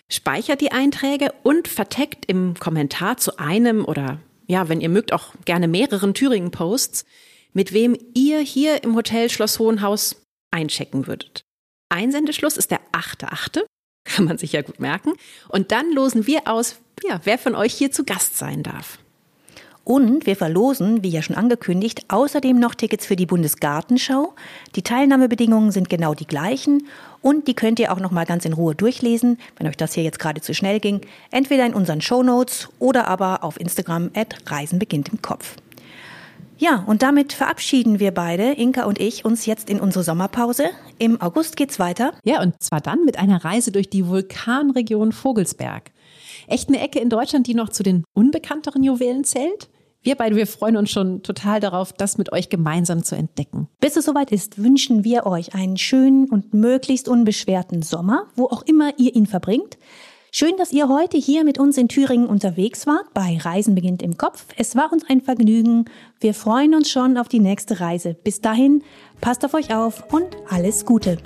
speichert die Einträge und verteckt im Kommentar zu einem oder ja, wenn ihr mögt, auch gerne mehreren Thüringen-Posts, mit wem ihr hier im Hotel Schloss Hohenhaus einchecken würdet. Einsendeschluss ist der 8.8., *laughs* kann man sich ja gut merken. Und dann losen wir aus, ja, wer von euch hier zu Gast sein darf. Und wir verlosen, wie ja schon angekündigt, außerdem noch Tickets für die Bundesgartenschau. Die Teilnahmebedingungen sind genau die gleichen und die könnt ihr auch noch mal ganz in Ruhe durchlesen, wenn euch das hier jetzt gerade zu schnell ging, entweder in unseren Shownotes oder aber auf Instagram at Reisen beginnt im Kopf. Ja, und damit verabschieden wir beide, Inka und ich, uns jetzt in unsere Sommerpause. Im August geht's weiter. Ja, und zwar dann mit einer Reise durch die Vulkanregion Vogelsberg. Echt eine Ecke in Deutschland, die noch zu den unbekannteren Juwelen zählt? Wir beide, wir freuen uns schon total darauf, das mit euch gemeinsam zu entdecken. Bis es soweit ist, wünschen wir euch einen schönen und möglichst unbeschwerten Sommer, wo auch immer ihr ihn verbringt. Schön, dass ihr heute hier mit uns in Thüringen unterwegs wart bei Reisen beginnt im Kopf. Es war uns ein Vergnügen. Wir freuen uns schon auf die nächste Reise. Bis dahin, passt auf euch auf und alles Gute.